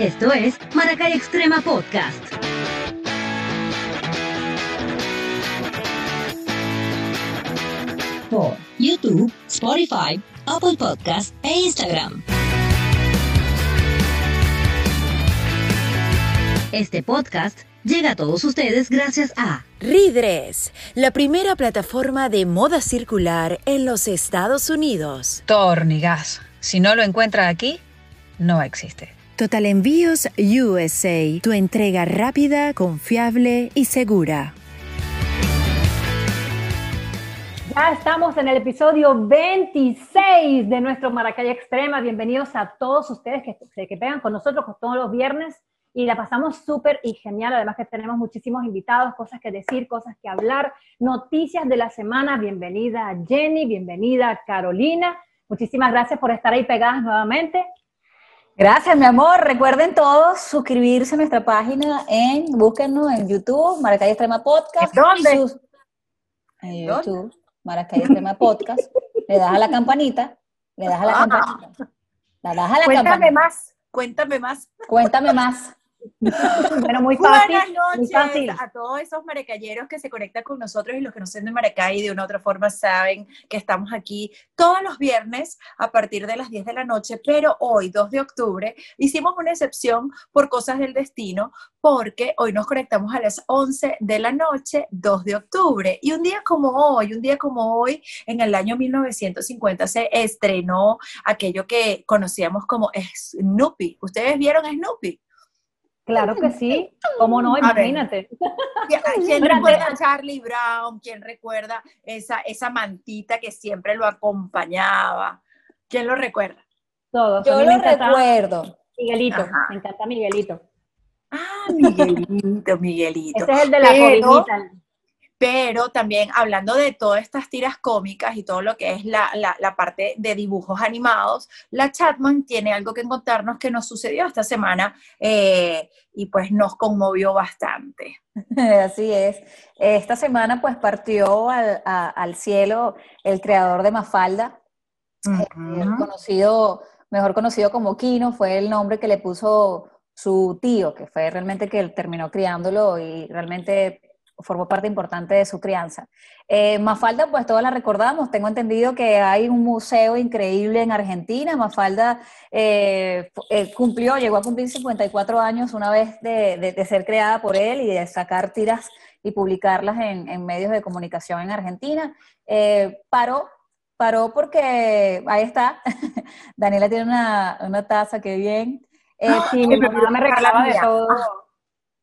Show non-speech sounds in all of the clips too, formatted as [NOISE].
Esto es Maracay Extrema Podcast. Por YouTube, Spotify, Apple Podcast e Instagram. Este podcast llega a todos ustedes gracias a Ridres, la primera plataforma de moda circular en los Estados Unidos. Tornigas. Si no lo encuentra aquí, no existe. Total Envíos USA, tu entrega rápida, confiable y segura. Ya estamos en el episodio 26 de nuestro Maracay Extrema. Bienvenidos a todos ustedes que se que pegan con nosotros todos los viernes y la pasamos súper y genial. Además que tenemos muchísimos invitados, cosas que decir, cosas que hablar, noticias de la semana. Bienvenida Jenny, bienvenida Carolina. Muchísimas gracias por estar ahí pegadas nuevamente. Gracias, mi amor. Recuerden todos suscribirse a nuestra página en, búsquenos en YouTube, Maracay Extrema Podcast. ¿Dónde? en YouTube, Maracay Extrema Podcast. Le das a la campanita, le das a la Ah. campanita. La das a la Cuéntame campanita. más, cuéntame más. Cuéntame más. [LAUGHS] Bueno, muy fácil. Buenas Muy noches fácil. a todos esos maracayeros que se conectan con nosotros y los que no son de Maracay de una u otra forma saben que estamos aquí todos los viernes a partir de las 10 de la noche, pero hoy, 2 de octubre, hicimos una excepción por cosas del destino porque hoy nos conectamos a las 11 de la noche, 2 de octubre. Y un día como hoy, un día como hoy, en el año 1950 se estrenó aquello que conocíamos como Snoopy. ¿Ustedes vieron Snoopy? Claro que sí. ¿Cómo no? Imagínate. ¿Quién [LAUGHS] recuerda a Charlie Brown? ¿Quién recuerda esa, esa mantita que siempre lo acompañaba? ¿Quién lo recuerda? Todos. Yo lo recuerdo. Miguelito. Ajá. Me encanta Miguelito. Ah, Miguelito, Miguelito. Ese es el de la Pero- cobijita. Pero también hablando de todas estas tiras cómicas y todo lo que es la, la- la parte de dibujos animados, la Chatman tiene algo que contarnos que nos sucedió esta semana eh, y pues nos conmovió bastante. [LAUGHS] Así es. Esta semana pues partió al, a- al cielo el creador de Mafalda, el conocido, mejor conocido como Kino, fue el nombre que le puso su tío, que fue realmente que él terminó criándolo y realmente formó parte importante de su crianza. Eh, Mafalda, pues todos la recordamos, tengo entendido que hay un museo increíble en Argentina, Mafalda eh, eh, cumplió, llegó a cumplir 54 años una vez de, de- de ser creada por él y de sacar tiras y publicarlas en, en medios de comunicación en Argentina. Paró, paró porque, ahí está, [LAUGHS] Daniela tiene una, una taza, qué bien. Eh, Sí, mi mamá me regalaba de todo.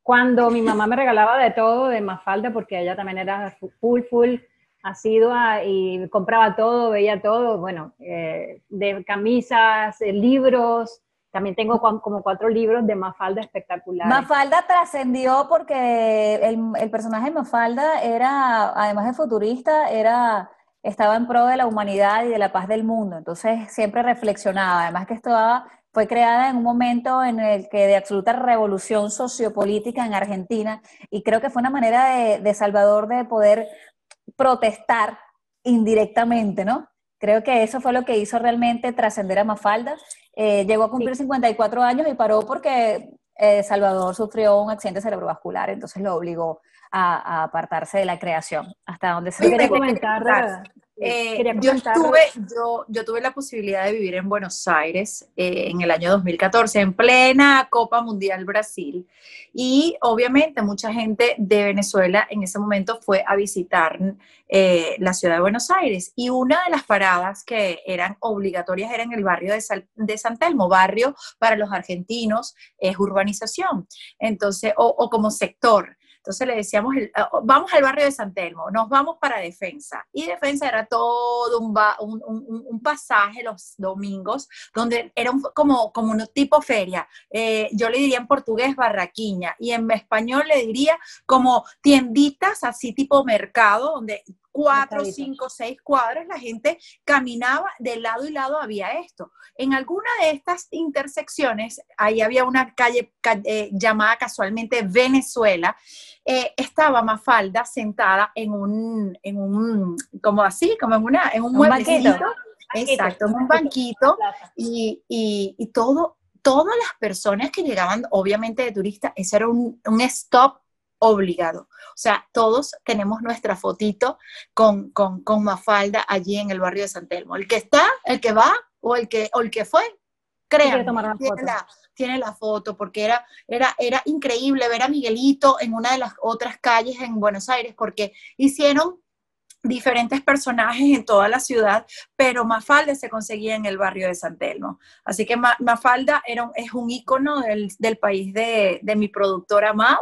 Cuando mi [LAUGHS] mamá me regalaba de todo de Mafalda, porque ella también era full, full asidua y compraba todo, veía todo, bueno, eh, de camisas, eh, libros. También tengo como cuatro libros de Mafalda espectaculares. Mafalda trascendió porque el, el personaje de Mafalda era, además de futurista, era, estaba en pro de la humanidad y de la paz del mundo. Entonces siempre reflexionaba. Además que estaba, fue creada en un momento en el que de absoluta revolución sociopolítica en Argentina y creo que fue una manera de, de Salvador de poder protestar indirectamente, ¿no? Creo que eso fue lo que hizo realmente trascender a Mafalda. Eh, llegó a cumplir 54 años y paró porque eh, Salvador sufrió un accidente cerebrovascular, entonces lo obligó a, a apartarse de la creación, hasta donde se Oye, quería comentar, Eh, quería yo, comentar- estuve, yo, yo tuve la posibilidad de vivir en Buenos Aires eh, en el año 2014, en plena Copa Mundial Brasil. Y obviamente mucha gente de Venezuela en ese momento fue a visitar eh, la ciudad de Buenos Aires. Y una de las paradas que eran obligatorias era en el barrio de, Sal- de San Telmo, barrio para los argentinos es urbanización. Entonces, o, o como sector. Entonces le decíamos, ah, vamos al barrio de San Telmo, nos vamos para Defensa. Y Defensa era todo un, un, un- un pasaje los domingos, donde era como, como un tipo feria. Eh, yo le diría en portugués barraquiña y en español le diría como tienditas así tipo mercado, donde cuatro, cinco, seis cuadras la gente caminaba de lado y lado había esto. En alguna de estas intersecciones, ahí había una calle ca- eh, llamada casualmente Venezuela, eh, estaba Mafalda sentada en un, en un, como así, como en, una, en un Un mueblecito. banquito. Exacto, en un banquito y, y- y todo, todas las personas que llegaban, obviamente de turistas, eso era un, un stop obligado. O sea, todos tenemos nuestra fotito con, con, con, Mafalda allí en el barrio de San Telmo. El que está, el que va o el que, o el que fue, créanme, tiene la, tiene la foto, porque era, era, era increíble ver a Miguelito en una de las otras calles en Buenos Aires, porque hicieron diferentes personajes en toda la ciudad, pero Mafalda se conseguía en el barrio de San Telmo. Así que Mafalda era, es un ícono del, del país de, de, mi productor amado,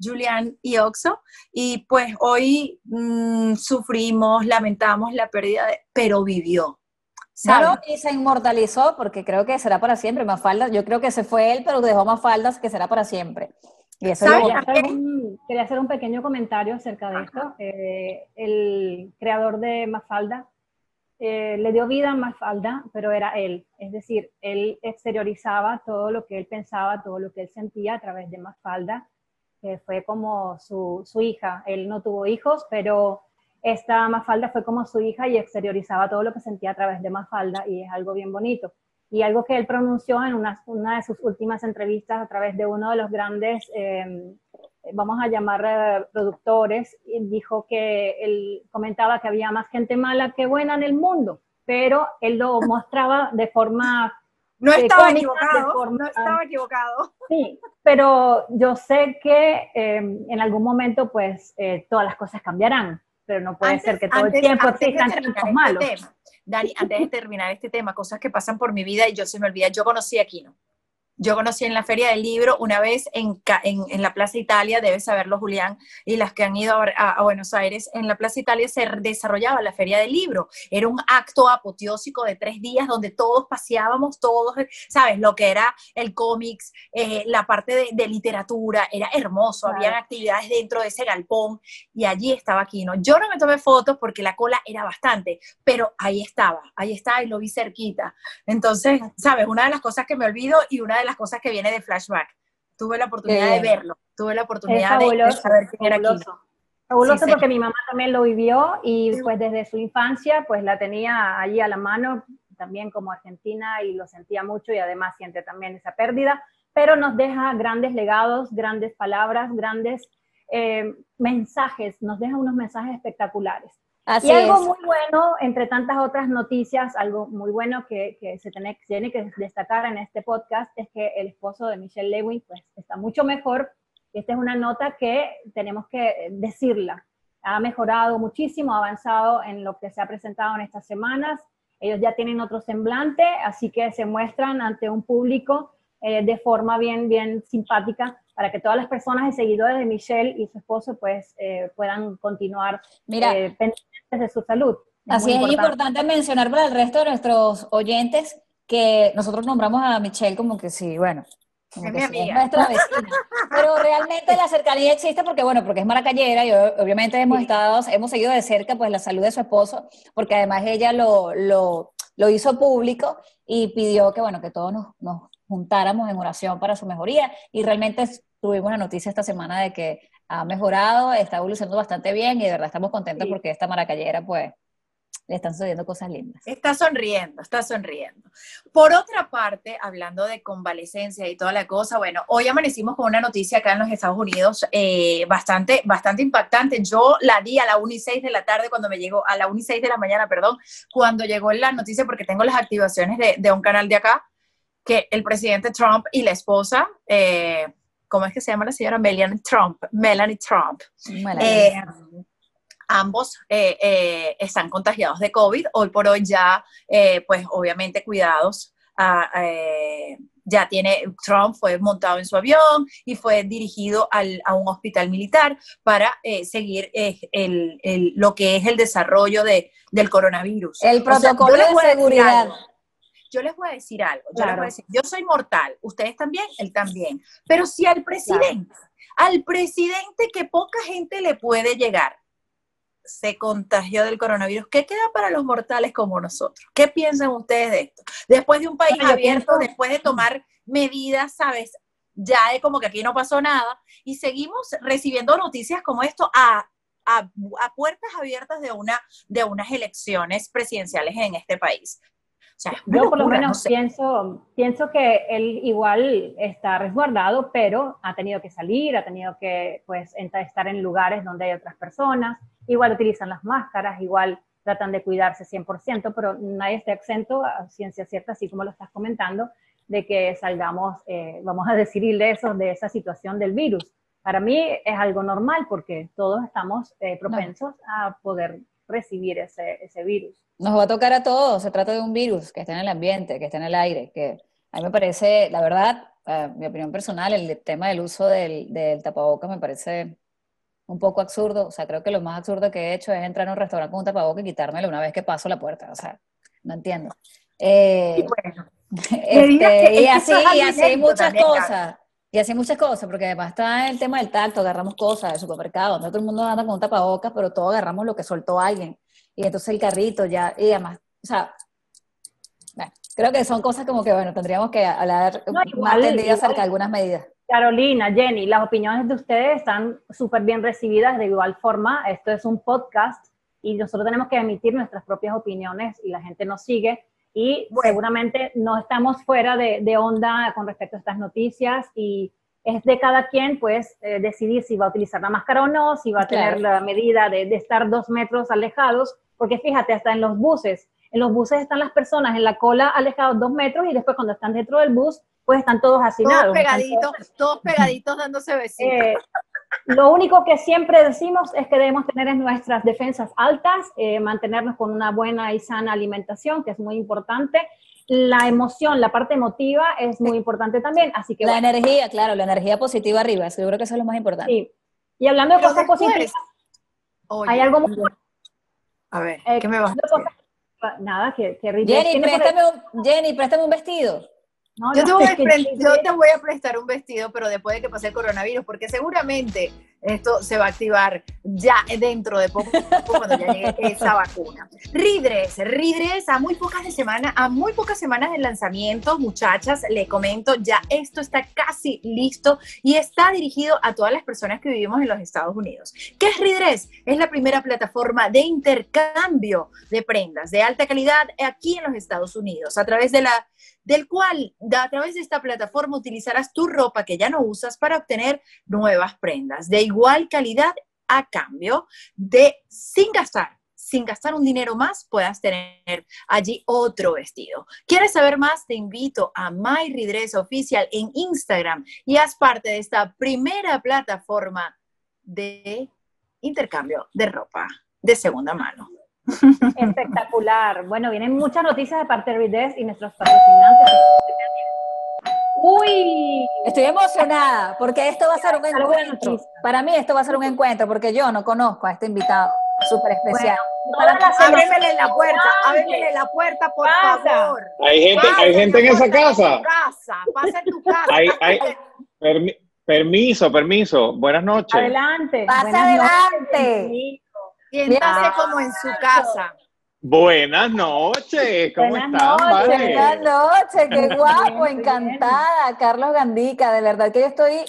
Julián y Oxo, y pues hoy mmm, sufrimos, lamentamos la pérdida, de, pero vivió. Claro, y se inmortalizó porque creo que será para siempre. Mafalda, yo creo que se fue él, pero dejó Mafaldas que será para siempre. Y eso quería, hacer un, quería hacer un pequeño comentario acerca de esto. Eh, el creador de Mafalda eh, le dio vida a Mafalda, pero era él. Es decir, él exteriorizaba todo lo que él pensaba, todo lo que él sentía a través de Mafalda, fue como su, su hija. Él no tuvo hijos, pero esta Mafalda fue como su hija y exteriorizaba todo lo que sentía a través de Mafalda y es algo bien bonito. Y algo que él pronunció en una, una de sus últimas entrevistas a través de uno de los grandes, eh, vamos a llamar eh, productores, dijo que él comentaba que había más gente mala que buena en el mundo, pero él lo mostraba de forma no estaba equivocado, forma, no estaba equivocado. Sí, pero yo sé que eh, en algún momento pues eh, todas las cosas cambiarán pero no puede ser que todo el tiempo existan tantos este malos. Tema, Dani, antes de terminar este tema, cosas que pasan por mi vida y yo se me olvida, yo conocí a Kino. Yo conocí en la Feria del Libro una vez en, en, en, la Plaza Italia, debes saberlo Julián, y las que han ido a, a, Buenos Aires, en la Plaza Italia se desarrollaba la Feria del Libro. Era un acto apoteósico de tres días donde todos paseábamos, todos, ¿sabes? Lo que era el cómics, eh, la parte de, de, literatura, era hermoso, claro. habían actividades dentro de ese galpón y allí estaba Kino. Yo no me tomé fotos porque la cola era bastante, pero ahí estaba, ahí estaba y lo vi cerquita. Entonces, ¿sabes? Una de las cosas que me olvido y una de las cosas que viene de flashback. Tuve la oportunidad de verlo, tuve la oportunidad de, de, saber quién era Kino. Fabuloso sí, porque sí. mi mamá también lo vivió y pues desde su infancia pues la tenía allí a la mano, también como argentina y lo sentía mucho y además siente también esa pérdida, pero nos deja grandes legados, grandes palabras, grandes eh, mensajes, nos deja unos mensajes espectaculares. Así y algo es. muy bueno, entre tantas otras noticias, algo muy bueno que, que se tiene, tiene, que destacar en este podcast es que el esposo de Michelle Lewin pues, está mucho mejor. Esta es una nota que tenemos que decirla. Ha mejorado muchísimo, ha avanzado en lo que se ha presentado en estas semanas. Ellos ya tienen otro semblante, así que se muestran ante un público eh, de forma bien, bien simpática para que todas las personas y seguidores de Michelle y su esposo pues eh, puedan continuar Mira, eh, pendientes de su salud. Es así es importante. importante mencionar para el resto de nuestros oyentes que nosotros nombramos a Michelle como que sí, bueno, como que sí, es nuestra vecina. Pero realmente la cercanía existe porque, bueno, porque es maracayera y obviamente hemos estado, hemos seguido de cerca pues la salud de su esposo, porque además ella lo, lo, lo hizo público y pidió que, bueno, que todos nos, nos juntáramos en oración para su mejoría y realmente tuvimos la noticia esta semana de que ha mejorado, está evolucionando bastante bien y de verdad estamos contentos sí. porque esta maracayera pues le están sucediendo cosas lindas. Está sonriendo, está sonriendo. Por otra parte, hablando de convalecencia y toda la cosa, bueno, hoy amanecimos con una noticia acá en los Estados Unidos eh, bastante, bastante impactante. Yo la di a la 1 y 6 de la tarde cuando me llegó, a la 1 y 6 de la mañana, perdón, cuando llegó la noticia porque tengo las activaciones de, de un canal de acá, que el presidente Trump y la esposa, eh, ¿cómo es que se llama la señora? Melanie Trump. Melanie Trump. Melanie. Eh, ambos eh, eh, están contagiados de COVID. Hoy por hoy ya, pues obviamente cuidados. Uh, ya tiene, Trump fue montado en su avión y fue dirigido al, a un hospital militar para seguir el, el, lo que es el desarrollo de, del coronavirus. El protocolo o sea, de seguridad yo les voy a decir algo, yo claro. les voy a decir, yo soy mortal, ustedes también, él también, pero si al presidente, claro. al presidente que poca gente le puede llegar, se contagió del coronavirus, ¿qué queda para los mortales como nosotros? ¿Qué piensan ustedes de esto? Después de un país bueno, abierto, pienso... después de tomar medidas, ¿sabes? Ya es como que aquí no pasó nada y seguimos recibiendo noticias como esto a, a, a puertas abiertas de, una, de unas elecciones presidenciales en este país. Sea, es Yo por lo locura, menos no sé. pienso, pienso que él igual está resguardado, pero ha tenido que salir, ha tenido que pues estar en lugares donde hay otras personas, igual utilizan las máscaras, igual tratan de cuidarse 100%, pero nadie está exento a ciencia cierta, así como lo estás comentando, de que salgamos, eh, vamos a decir, ilesos de esa situación del virus. Para mí es algo normal porque todos estamos eh, propensos a poder recibir ese, ese virus. Nos va a tocar a todos, se trata de un virus que está en el ambiente, que está en el aire, que a mí me parece, la verdad, eh, mi opinión personal, el tema del uso del, del tapabocas me parece un poco absurdo, o sea, creo que lo más absurdo que he hecho es entrar a un restaurante con un tapabocas y quitármelo una vez que paso la puerta, o sea, no entiendo. Eh, Y bueno, este, y así, y así muchas también, cosas. Y así muchas cosas, porque además está el tema del tacto, agarramos cosas del supermercado, donde todo el mundo anda con un tapabocas, pero todos agarramos lo que soltó alguien. Y entonces el carrito ya, y además, o sea, bueno, creo que son cosas como que, bueno, tendríamos que hablar No, más igual- igual- acerca de algunas medidas. Carolina, Jenny, las opiniones de ustedes están súper bien recibidas de igual forma. Esto es un podcast y nosotros tenemos que emitir nuestras propias opiniones y la gente nos sigue y Bueno. seguramente no estamos fuera de, de onda con respecto a estas noticias y es de cada quien pues eh, decidir si va a utilizar la máscara o no, si va a tener la medida de, de estar dos metros alejados, porque fíjate, hasta en los buses, en los buses están las personas en la cola alejados dos metros y después cuando están dentro del bus pues están todos hacinados. todos pegaditos, todos pegaditos dándose besitos. eh, lo único que siempre decimos es que debemos tener en nuestras defensas altas, eh, mantenernos con una buena y sana alimentación, que es muy importante. La emoción, la parte emotiva es muy importante también, así que La bueno, energía, claro, la energía positiva arriba, seguro que eso es lo más importante. sí. Y hablando de Pero cosas después, positivas, Oye, hay algo muy. A ver, eh, ¿qué me vas a hablando de decir? cosas- Nada, que, que Jenny, préstame un, Jenny, préstame un vestido. No, Yo no, te, voy a yo te voy a prestar un vestido, pero después de que pase el coronavirus, porque seguramente esto se va a activar ya dentro de poco cuando ya llegue esa vacuna. Ridres, Ridres, a muy pocas de a muy pocas semanas del lanzamiento, muchachas, le comento, ya esto está casi listo y está dirigido a todas las personas que vivimos en los Estados Unidos. ¿Qué es Ridres? Es la primera plataforma de intercambio de prendas de alta calidad aquí en los Estados Unidos, a través de la del cual a través de esta plataforma utilizarás tu ropa que ya no usas para obtener nuevas prendas de igual calidad a cambio de sin gastar. Sin gastar un dinero más, puedas tener allí otro vestido. ¿Quieres saber más? Te invito a My Redress Oficial en Instagram y haz parte de esta primera plataforma de intercambio de ropa de segunda mano. [LAUGHS] Espectacular. Bueno, vienen muchas noticias de parte de Riddle y nuestros patrocinantes. Uy, Estoy emocionada porque esto va a ser un encuentro. Para mí esto va a ser un encuentro porque yo no conozco a este invitado súper especial. semana- Ábremele la puerta, ábremele la puerta, por Pasa. favor. Hay gente, hay gente en esa pasa casa. en tu casa, pasa en tu casa. Hay, hay, permi- permiso, permiso. Buenas noches. adelante. Pasa Buenas adelante. Siéntase Bien. como en su casa. Buenas noches. ¿Cómo Buenas están, noches. vale? Buenas noches, qué guapo, encantada. Carlos Gandica, de verdad que yo estoy,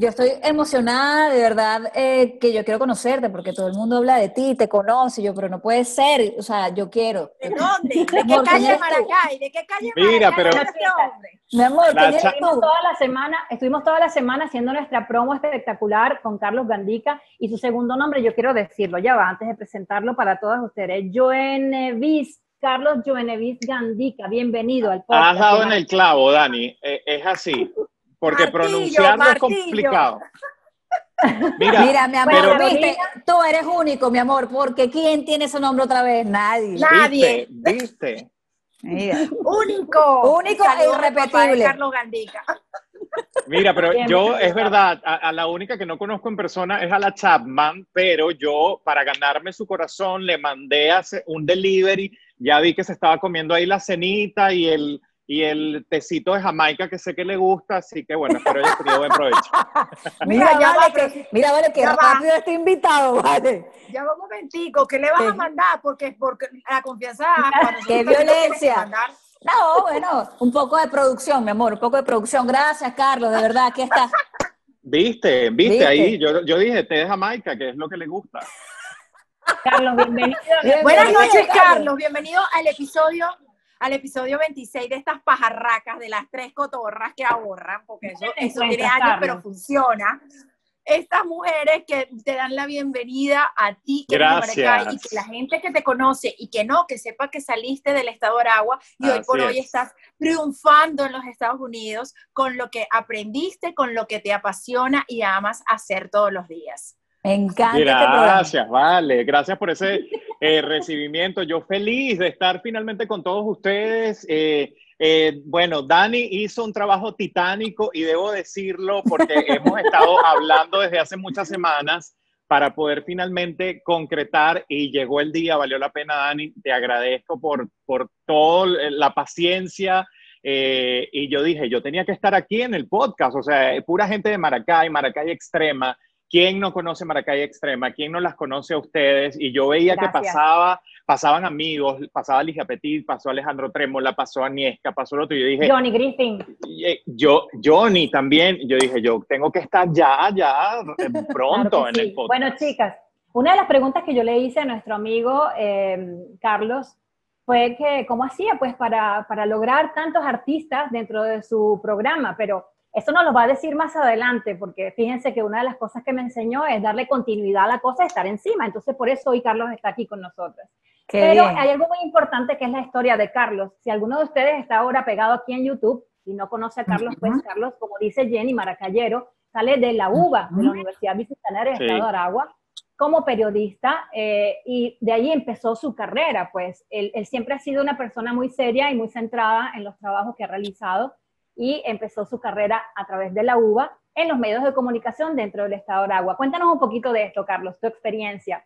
yo estoy emocionada, de verdad eh, que yo quiero conocerte porque todo el mundo habla de ti, te conoce, yo, pero no puede ser, o sea, yo quiero. ¿De dónde? ¿De qué Amor, calle. Maracay? ¿De qué calle de Mira, Maracay pero- este hombre? Mi amor, La ¿quién eres cha- Estuvimos tú? toda la semana, estuvimos toda la semana haciendo nuestra promo espectacular con Carlos Gandica y su segundo nombre, yo quiero decirlo, ya va, antes de presentarlo para todas ustedes, Joenevis, Carlos Joenevis Gandica, bienvenido al podcast. Has dado en el clavo, Dani. Eh, es así. Porque Martillo, pronunciarlo es complicado. [LAUGHS] Mira, Mira, mi amor, pero- viste, tú eres único, mi amor, porque ¿quién tiene ese nombre otra vez? Nadie. Nadie. ¿viste? ¿Viste? Mira. Único. Único e irrepetible. Carlos Gandica. Mira, pero yo, es verdad, a, a la única que no conozco en persona es a la Chapman, pero yo, para ganarme su corazón, le mandé hace un delivery, ya vi que se estaba comiendo ahí la cenita y el, y el tecito de Jamaica que sé que le gusta, así que bueno, espero haya tenido buen provecho. [LAUGHS] Mira, ya vale, que, mira, vale, que ya va. rápido este invitado, [LAUGHS] vale. Ya va un momentico, ¿qué le vas a mandar? Porque, porque la confianza. [LAUGHS] ¡Qué violencia! No, bueno, un poco de producción, mi amor, un poco de producción. Gracias, Carlos, de verdad, aquí estás. ¿Viste? ¿Viste? ¿Viste? Ahí yo, yo dije té de Jamaica, que es lo que le gusta. Carlos, bienvenido. Bien, Buenas noches, Carlos. Carlos. Bienvenido al episodio, al episodio 26 de estas pajarracas de las tres cotorras que ahorran, porque eso, eso tiene años, pero funciona. Estas mujeres que te dan la bienvenida a ti, que Maracay, y Gracias. que la gente que te conoce y que no, que sepa que saliste del estado de Aragua y hoy por hoy es. estás triunfando en los Estados Unidos con lo que aprendiste, con lo que te apasiona y amas hacer todos los días. Me encanta este programa. Gracias, vale. Gracias por ese eh, recibimiento. Yo feliz de estar finalmente con todos ustedes. Eh, eh, bueno, Dani hizo un trabajo titánico y debo decirlo porque [LAUGHS] hemos estado hablando desde hace muchas semanas para poder finalmente concretar y llegó el día, valió la pena, Dani. Te agradezco por, por toda la paciencia. eh, y yo dije, yo tenía que estar aquí en el podcast, o sea, pura gente de Maracay, Maracay Extrema. ¿Quién no conoce Maracay Extrema? ¿Quién no las conoce a ustedes? Y yo veía que Gracias. pasaba, pasaban amigos, pasaba Ligia Petit, pasó Alejandro Trémola, pasó Aniesca, pasó el otro. Y yo dije, Johnny Griffin. eh, yo, Johnny también. Yo dije, yo tengo que estar ya, ya, eh, [LAUGHS] pronto Claro que en sí. el podcast. Bueno, chicas, una de las preguntas que yo le hice a nuestro amigo eh, Carlos fue que cómo hacía pues para, para lograr tantos artistas dentro de su programa, pero eso nos lo va a decir más adelante, porque fíjense que una de las cosas que me enseñó es darle continuidad a la cosa, estar encima. Entonces, por eso hoy Carlos está aquí con nosotros. Qué Pero bien. hay algo muy importante que es la historia de Carlos. Si alguno de ustedes está ahora pegado aquí en YouTube y no conoce a Carlos, pues Carlos, como dice Jenny Maracayero, sale de la UBA, de la Universidad Bicentenaria del Sí. Estado de Aragua, como periodista eh, y de ahí empezó su carrera. Pues él, él siempre ha sido una persona muy seria y muy centrada en los trabajos que ha realizado y empezó su carrera a través de la UBA en los medios de comunicación dentro del Estado de Aragua. Cuéntanos un poquito de esto, Carlos, tu experiencia.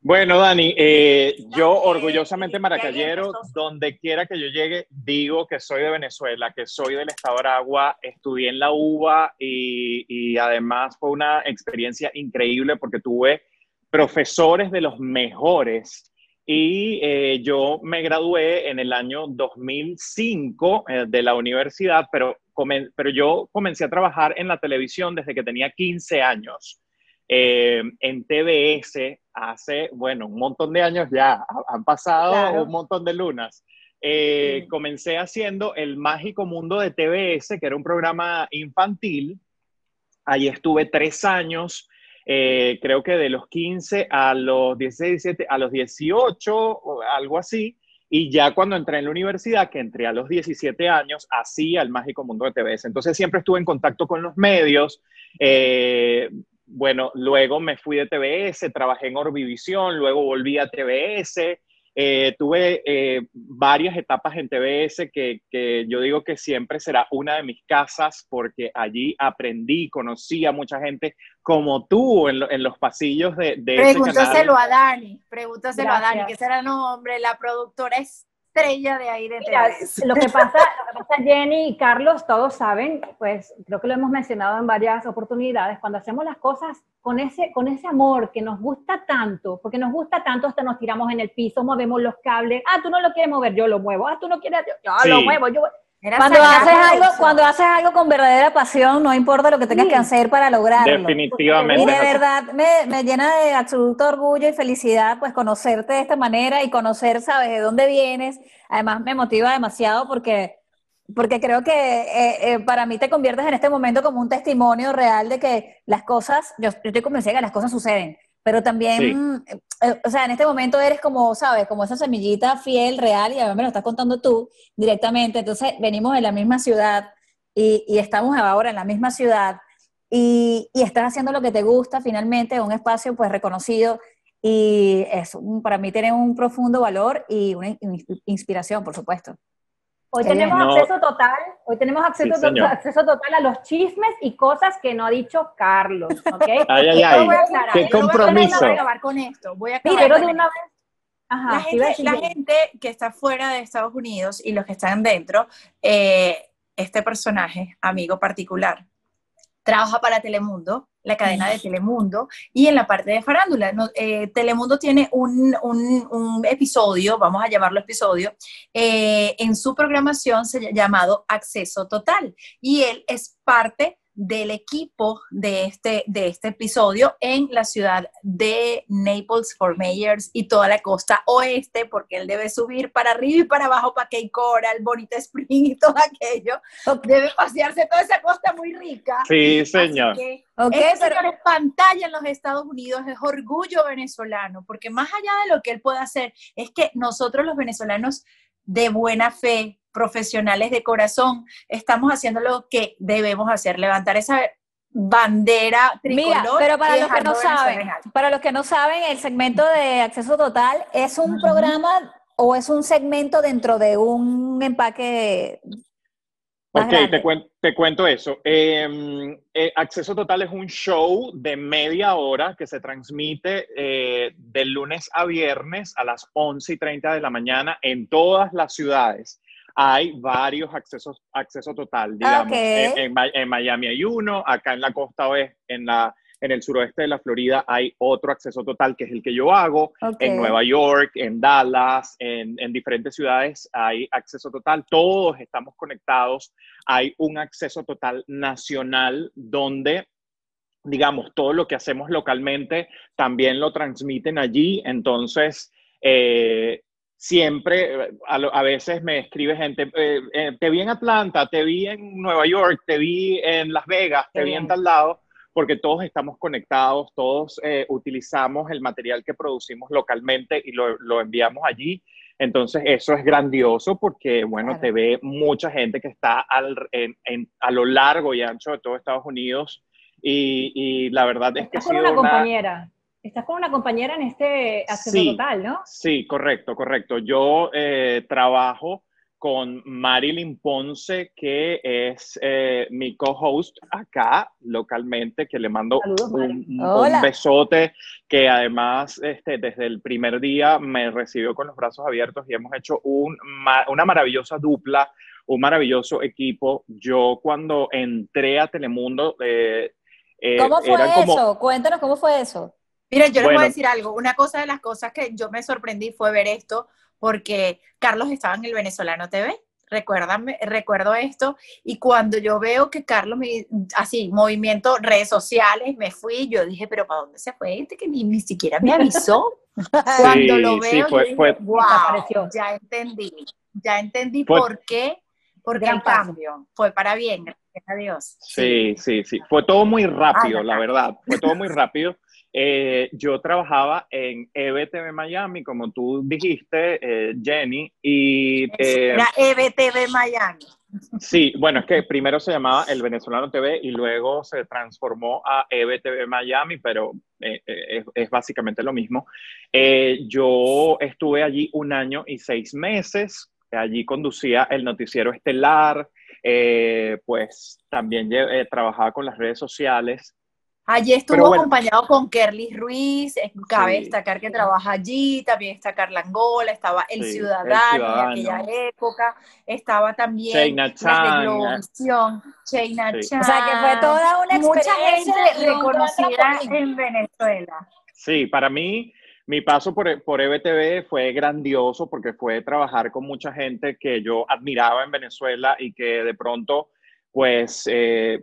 Bueno, Dani, eh, yo orgullosamente maracayero, donde quiera que yo llegue, digo que soy de Venezuela, que soy del estado de Aragua, estudié en la UBA y, y además fue una experiencia increíble porque tuve profesores de los mejores y eh, yo me gradué en el año 2005 eh, de la universidad, pero, pero yo comencé a trabajar en la televisión desde que tenía 15 años eh, en TBS hace, bueno, un montón de años ya, ha- han pasado Claro. un montón de lunas. Eh, Sí. Comencé haciendo El Mágico Mundo de TBS, que era un programa infantil. Ahí estuve tres años, eh, creo que de los 15 a los 16, 17, a los 18, o algo así. Y ya cuando entré en la universidad, que entré a los 17 años, hacía el mágico mundo de TBS. Entonces siempre estuve en contacto con los medios. Eh, bueno, luego me fui de TBS, trabajé en Orbivisión, luego volví a TBS. Eh, tuve eh, varias etapas en TBS que, que yo digo que siempre será una de mis casas porque allí aprendí, conocí a mucha gente como tú en, lo- en los pasillos de, de ese Pregúntaselo a Dani, pregúntaselo a Dani, que será el nombre, la productora estrella de ahí de Mira, lo que pasa, lo que pasa, Jenny y Carlos, todos saben, pues creo que lo hemos mencionado en varias oportunidades, cuando hacemos las cosas con ese, con ese amor que nos gusta tanto, porque nos gusta tanto hasta nos tiramos en el piso, movemos los cables, ah, tú no lo quieres mover, yo lo muevo, ah, tú no quieres, yo, yo Sí. lo muevo, yo... Era Cuando haces algo, eso. cuando haces algo con verdadera pasión, no importa lo que tengas Sí. que hacer para lograrlo. Definitivamente. Y de verdad me, me llena de absoluto orgullo y felicidad pues conocerte de esta manera y conocer, sabes, de dónde vienes. Además me motiva demasiado porque, porque creo que eh, eh, para mí te conviertes en este momento como un testimonio real de que las cosas, yo, yo estoy convencida que las cosas suceden, pero también, eh, o sea, en este momento eres como, sabes, como esa semillita fiel, real y además me lo estás contando tú directamente. Entonces venimos de la misma ciudad y, y estamos ahora en la misma ciudad y, y estás haciendo lo que te gusta finalmente en un espacio pues reconocido y es un- para mí tiene un profundo valor y una in- inspiración, por supuesto. Hoy Qué tenemos. No. acceso total, hoy tenemos acceso, Sí, señor. acceso total a los chismes y cosas que no ha dicho Carlos, ¿ok? [LAUGHS] Ay, ay, voy a aclarar, Qué compromiso. Voy a acabar con esto. Voy a acabar Pero con de una esto. vez, ajá, La gente, la gente que está fuera de Estados Unidos y los que están dentro, eh, este personaje, amigo particular, trabaja para Telemundo, la cadena de Telemundo, y en la parte de farándula. no- eh, Telemundo tiene un, un- un episodio, vamos a llamarlo episodio, eh, en su programación se ll- llamado Acceso Total, y él es parte del equipo de este, de este episodio en la ciudad de Naples for Mayors y toda la costa oeste, porque él debe subir para arriba y para abajo para Cape Coral, Bonita Spring y todo aquello. Debe pasearse toda esa costa muy rica. Sí, señor. Que este señor es pantalla en los Estados Unidos, es orgullo venezolano, porque más allá de lo que él puede hacer, es que nosotros los venezolanos de buena fe, profesionales de corazón, estamos haciendo lo que debemos hacer, levantar esa bandera tricolor. Mira, pero para los que no saben, para los que no saben, el segmento de acceso total es un programa o es un segmento dentro de un empaque Ok, te, cuen- te cuento eso. Eh, eh, Acceso Total es un show de media hora que se transmite eh, de lunes a viernes a las 11 y 30 de la mañana en todas las ciudades. Hay varios accesos, acceso total, digamos. En, en Mi- en Miami hay uno, acá en la costa oeste, en, la, en el suroeste de la Florida hay otro acceso total que es el que yo hago. En Nueva York, en Dallas, en, en diferentes ciudades hay acceso total. Todos estamos conectados. Hay un acceso total nacional donde, digamos, todo lo que hacemos localmente también lo transmiten allí. Entonces, eh, siempre, a, veces me escribe gente, eh, eh, te vi en Atlanta, te vi en Nueva York, te vi en Las Vegas, te vi en tal lado porque todos estamos conectados, todos eh, utilizamos el material que producimos localmente y lo, lo enviamos allí. Entonces, eso es grandioso porque, bueno, Claro. te ve mucha gente que está al- en- en- a lo largo y ancho de todo Estados Unidos y, y la verdad es que una una... compañera. Estás con una compañera en este acceso Sí. total, ¿no? Sí, correcto, correcto. Yo eh, trabajo con Marilyn Ponce, que es eh, mi co-host acá localmente, que le mando Saludos, un, besote, que además este, desde el primer día me recibió con los brazos abiertos y hemos hecho un una maravillosa dupla, un maravilloso equipo. Yo cuando entré a Telemundo... eh, eh, ¿Cómo fue como- eso? Cuéntanos cómo fue eso. Mira, yo les Bueno. voy a decir algo. Una cosa de las cosas que yo me sorprendí fue ver esto, porque Carlos estaba en el Venezolano TV. Recuérdame, recuerdo esto. Y cuando yo veo que Carlos, me, así, movimiento, redes sociales, me fui, yo dije, pero ¿para dónde se fue este que ni, ni siquiera me avisó? [LAUGHS] Cuando lo Sí, sí, veo, fue- yo dije, fue- wow, ya entendí, ya entendí Fue- por qué, porque el cambio fue para bien, gracias a Dios. Sí, sí, sí. Fue todo muy rápido, Ay, la verdad. Fue todo muy [LAUGHS] rápido. Eh, yo trabajaba en EBTV Miami, como tú dijiste, eh, Jenny, y eh, Era EBTV Miami. sí, bueno, es que primero se llamaba El Venezolano TV y luego se transformó a EBTV Miami, pero eh, es, es básicamente lo mismo. Yo estuve allí un año y seis meses. Allí conducía el noticiero estelar, pues también trabajaba con las redes sociales. Allí estuvo bueno. acompañado con Kerly Ruiz, eh, cabe Sí. destacar que trabaja allí, también está Carla Angola, estaba El Sí, Ciudadano, en aquella época, estaba también. Globovisión, Sheina Sí. Chang. O sea, que fue toda una mucha experiencia gente un gran reconocida en Venezuela. Sí, para mí, mi paso por, por EBTV fue grandioso porque fue trabajar con mucha gente que yo admiraba en Venezuela y que de pronto, pues, eh,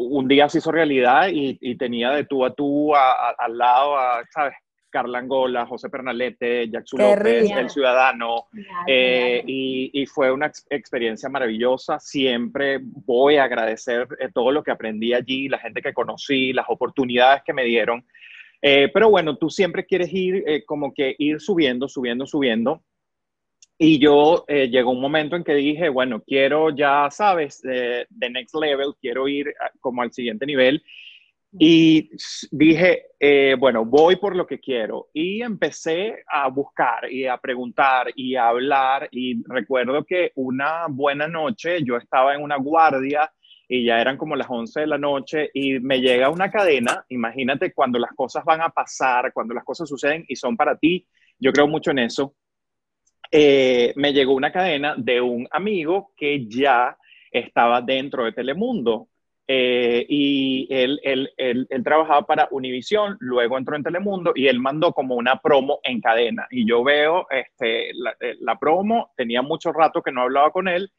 un día se hizo realidad y, y tenía de tú a tú a- a- al lado a, ¿sabes? Carla Angola, José Pernalete, Jackson López. El Ciudadano, eh, y, y fue una ex- experiencia maravillosa. Siempre voy a agradecer eh, todo lo que aprendí allí, la gente que conocí, las oportunidades que me dieron. Eh, pero bueno, tú siempre quieres ir como que ir subiendo, subiendo, subiendo. Y yo eh, llegó un momento en que dije, bueno, quiero ya, sabes, de de next level, quiero ir como al siguiente nivel. Y dije, eh, bueno, voy por lo que quiero. Y empecé a buscar y a preguntar y a hablar. Y recuerdo que una buena noche yo estaba en una guardia y ya eran como las 11 de la noche y me llega una cadena. Imagínate cuando las cosas van a pasar, cuando las cosas suceden y son para ti. Yo creo mucho en eso. Eh, me llegó una cadena de un amigo que ya estaba dentro de Telemundo. Eh, y él, trabajaba para Univision, luego entró en Telemundo y él mandó como una promo en cadena. Y yo veo este, la, la promo, tenía mucho rato que no hablaba con él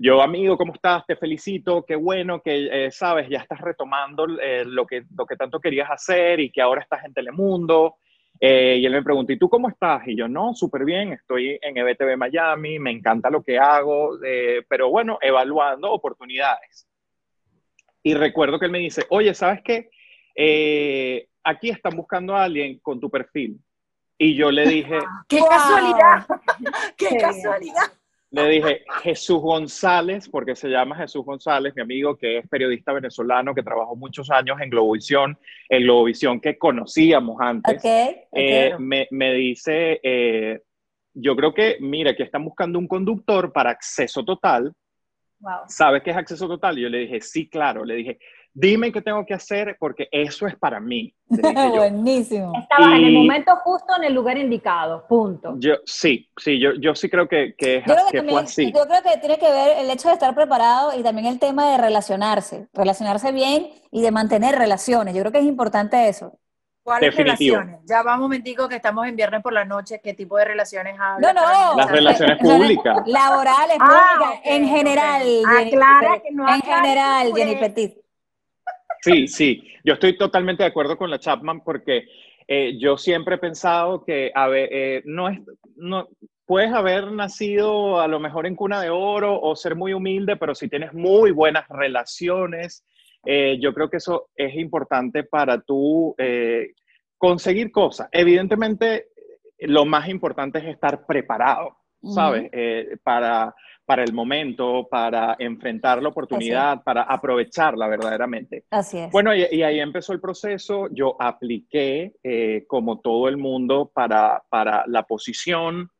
yo, amigo, ¿cómo estás? Te felicito, qué bueno que, eh, sabes, ya estás retomando eh, lo, que, lo que tanto querías hacer y que ahora estás en Telemundo. Eh, y él me preguntó, ¿y tú cómo estás? Y yo, no, súper bien, estoy en EBTV Miami, me encanta lo que hago, pero bueno, evaluando oportunidades. Y recuerdo que él me dice, oye, ¿sabes qué? aquí están buscando a alguien con tu perfil. Y yo le dije, [LAUGHS] ¡qué casualidad! [LAUGHS] ¡Qué casualidad! Le dije, Jesús González, porque se llama Jesús González, mi amigo, que es periodista venezolano, que trabajó muchos años en Globovisión, en Globovisión que conocíamos antes. Eh, me, me, dice, eh, yo creo que, mira, que están buscando un conductor para acceso total. Wow. ¿Sabes qué es acceso total? Y yo le dije, sí, claro. Le dije, dime qué tengo que hacer porque eso es para mí. [LAUGHS] Buenísimo. Estaba en el momento justo, en el lugar indicado, punto. Yo sí, sí, yo, yo sí creo que, que, fue así. Yo creo que tiene que ver el hecho de estar preparado y también el tema de relacionarse, relacionarse bien y de mantener relaciones. Yo creo que es importante eso. ¿Cuáles relaciones? Ya va un momentico que estamos en viernes por la noche, ¿qué tipo de relaciones habla? No, no. Las relaciones [LAUGHS] públicas. Laborales, ah, públicas, en general. Aclara que no En general, Jenny Petit. Sí, sí, yo estoy totalmente de acuerdo con la Chapman porque eh, yo siempre he pensado que, a ver, eh, no es, no, puedes haber nacido a lo mejor en cuna de oro o ser muy humilde, pero si tienes muy buenas relaciones, eh, yo creo que eso es importante para tú conseguir cosas. Evidentemente, lo más importante es estar preparado, ¿sabes? para para el momento, para enfrentar la oportunidad, para aprovecharla verdaderamente. Así es. Bueno, y, ahí empezó el proceso. Yo apliqué, eh, como todo el mundo, para, para la posición.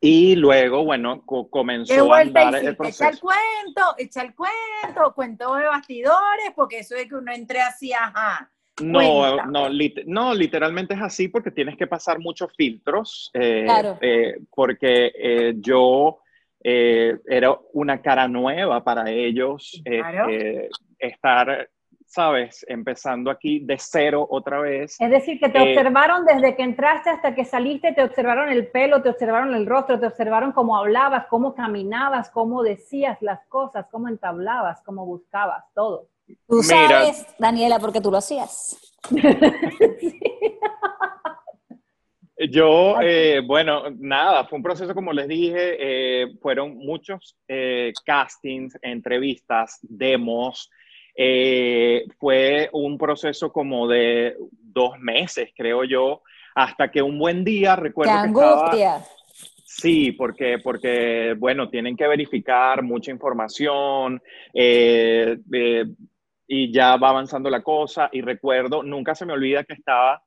Y luego, bueno, comenzó a andar el proceso. Echa el cuento, echa el cuento, cuento de bastidores, porque eso es que uno entre así, ajá. No, no, no, literalmente es así porque tienes que pasar muchos filtros. Eh, claro. Eh, porque yo eh, era una cara nueva para ellos eh, estar, sabes, empezando aquí de cero otra vez. Es decir, que te eh, observaron desde que entraste hasta que saliste, te observaron el pelo, te observaron el rostro, te observaron cómo hablabas, cómo caminabas, cómo decías las cosas, cómo entablabas, cómo buscabas, todo. Tú sabes, Daniela, porque tú lo hacías. sí. [LAUGHS] Yo, eh, bueno, nada, fue un proceso, como les dije, eh, fueron muchos eh, castings, entrevistas, demos. fue un proceso como de dos meses, creo yo, hasta que un buen día recuerdo ¡Qué angustia! Sí, porque, porque, bueno, tienen que verificar mucha información y ya va avanzando la cosa. Y recuerdo, nunca se me olvida que estaba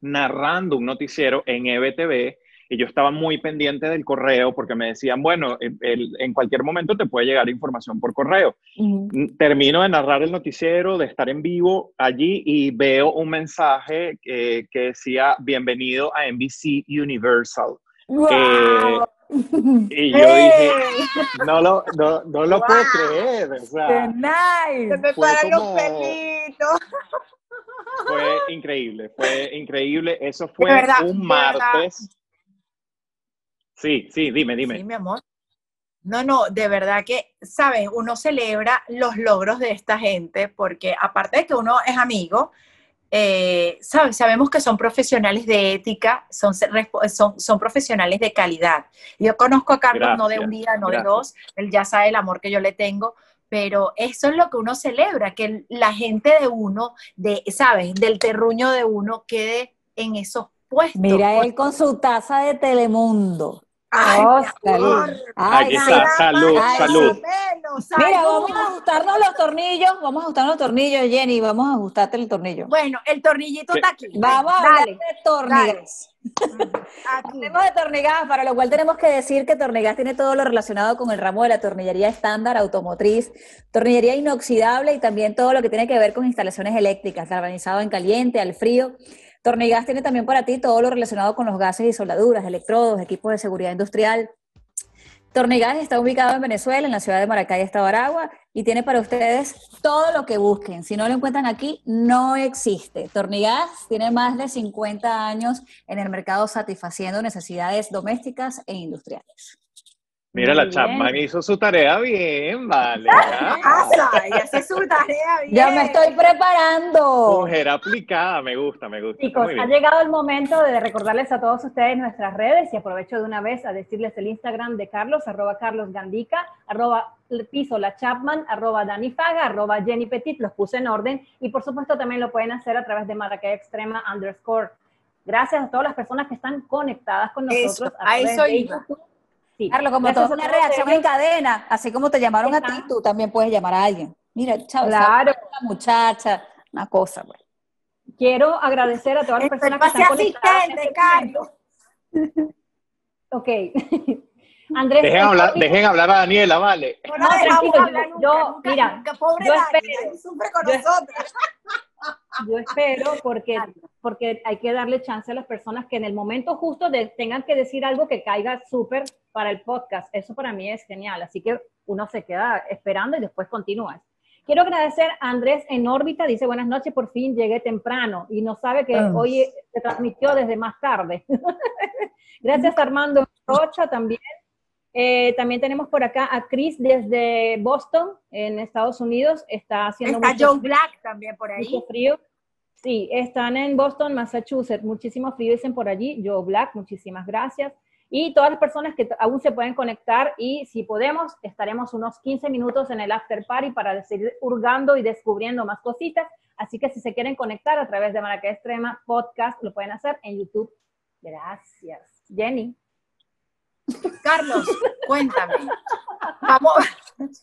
narrando un noticiero en EBTV y yo estaba muy pendiente del correo porque me decían, bueno, en cualquier momento te puede llegar información por correo. Termino de narrar el noticiero, de estar en vivo allí y veo un mensaje que, decía, bienvenido a NBC Universal. Eh, y yo dije, no lo, no, no lo puedo creer. O sea, nice. Se me paran los pelitos. Fue increíble, fue increíble. Eso fue un martes. Sí, sí, dime, dime. Sí, mi amor. No, no, de verdad que, ¿sabes? Uno celebra los logros de esta gente porque aparte de que uno es amigo, eh, ¿sabes? sabemos que son profesionales de ética, son, son, son, profesionales de calidad. Yo conozco a Carlos no de un día, no de dos, él ya sabe el amor que yo le tengo, pero eso es lo que uno celebra, que la gente de uno, de, ¿sabes? Del terruño de uno quede en esos puestos. Mira él con su taza de Telemundo. Ay, oh, salud. Ay, salud, salud. Mira, vamos a ajustarnos los tornillos, vamos a ajustarnos los tornillos, Jenny, vamos a ajustarte el tornillo. Bueno, el tornillito está aquí. Vamos a hablar de tornigas. [LAUGHS] Hablemos de tornigas, para lo cual tenemos que decir que tornigas tiene todo lo relacionado con el ramo de la tornillería estándar, automotriz, tornillería inoxidable y también todo lo que tiene que ver con instalaciones eléctricas, galvanizado en caliente, al frío. Tornigas tiene también para ti todo lo relacionado con los gases y soldaduras, electrodos, equipos de seguridad industrial. Tornigas está ubicado en Venezuela, en la ciudad de Maracay, Estado Aragua, y tiene para ustedes todo lo que busquen. Si no lo encuentran aquí, no existe. Tornigas tiene más de 50 años en el mercado satisfaciendo necesidades domésticas e industriales. Mira, Muy la. Chapman hizo su tarea bien, vale. [LAUGHS] Pasa, y hace su tarea bien. Ya me estoy preparando. Mujer aplicada, me gusta, me gusta. Chicos, muy ha llegado el momento de recordarles a todos ustedes nuestras redes y aprovecho de una vez a decirles el Instagram de Carlos, arroba Carlos Gandica, arroba piso la Chapman, arroba Dani Faga, arroba Jenny Petit, los puse en orden y por supuesto también lo pueden hacer a través de Maracay Extrema underscore. Gracias a todas las personas que están conectadas con Eso, nosotros. a través eso de iba. YouTube. Sí. Carlos, como Gracias todo a es una reacción en cadena, así como te llamaron a ti, tú también puedes llamar a alguien. Mira, chao, Claro. esa muchacha, una cosa, pues. Quiero agradecer a todas las personas que están asistente, este Carlos. [LAUGHS] Ok. [LAUGHS] Andrés, Dejen hablar, dejen hablar a Daniela, vale. No, tranquilo, hablar yo- nunca, yo, nunca, mira, nunca. Pobre yo espero. Sufre con Yo- nosotras. Yo espero porque, porque hay que darle chance a las personas que en el momento justo de- tengan que decir algo que caiga súper para el podcast. Eso para mí es genial. Así que uno se queda esperando y después continúa. Quiero agradecer a Andrés en órbita. Dice, buenas noches, por fin llegué temprano y no sabe que Ah. hoy se transmitió desde más tarde. [LAUGHS] Gracias a Armando Rocha también. Eh, también tenemos por acá a Chris desde Boston, en Estados Unidos. Está haciendo Está mucho Joe Black también por ahí. mucho frío. Sí, están en Boston, Massachusetts. Muchísimo frío dicen por allí. Joe Black, muchísimas gracias. Y todas las personas que aún se pueden conectar y si podemos, estaremos unos 15 minutos en el after party para seguir hurgando y descubriendo más cositas. Así que si se quieren conectar a través de Maracay Extrema Podcast, lo pueden hacer en YouTube. Gracias. Jenny. Carlos, cuéntame. Vamos.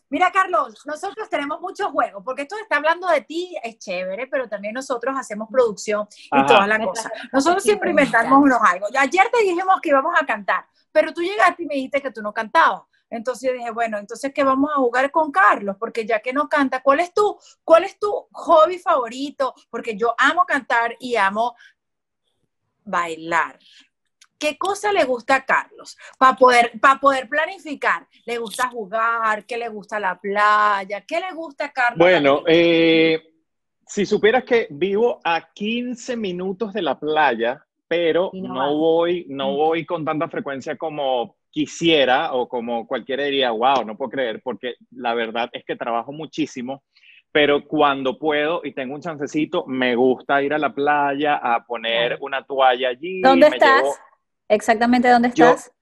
Mira, Carlos, nosotros tenemos muchos juegos, porque esto está hablando de ti, es chévere, pero también nosotros hacemos producción y Ajá. toda la cosa. Nosotros siempre inventamos unos algo. Ayer te dijimos que íbamos a cantar, pero tú llegaste y me dijiste que tú no cantabas. Entonces yo dije, bueno, entonces que vamos a jugar con Carlos, porque ya que no canta, ¿cuál es tu, cuál es tu hobby favorito? Porque yo amo cantar y amo bailar. ¿Qué cosa le gusta a Carlos para poder, para poder planificar? ¿Le gusta jugar? ¿Qué le gusta la playa? ¿Qué le gusta a Carlos? Bueno, eh, si supieras que vivo a 15 minutos de la playa, pero no voy, no voy con tanta frecuencia como quisiera o como cualquiera diría, wow, no puedo creer, porque la verdad es que trabajo muchísimo, pero cuando puedo y tengo un chancecito, me gusta ir a la playa a poner una toalla allí. ¿Dónde me estás? llevo- Exactamente, ¿dónde Yo- estás?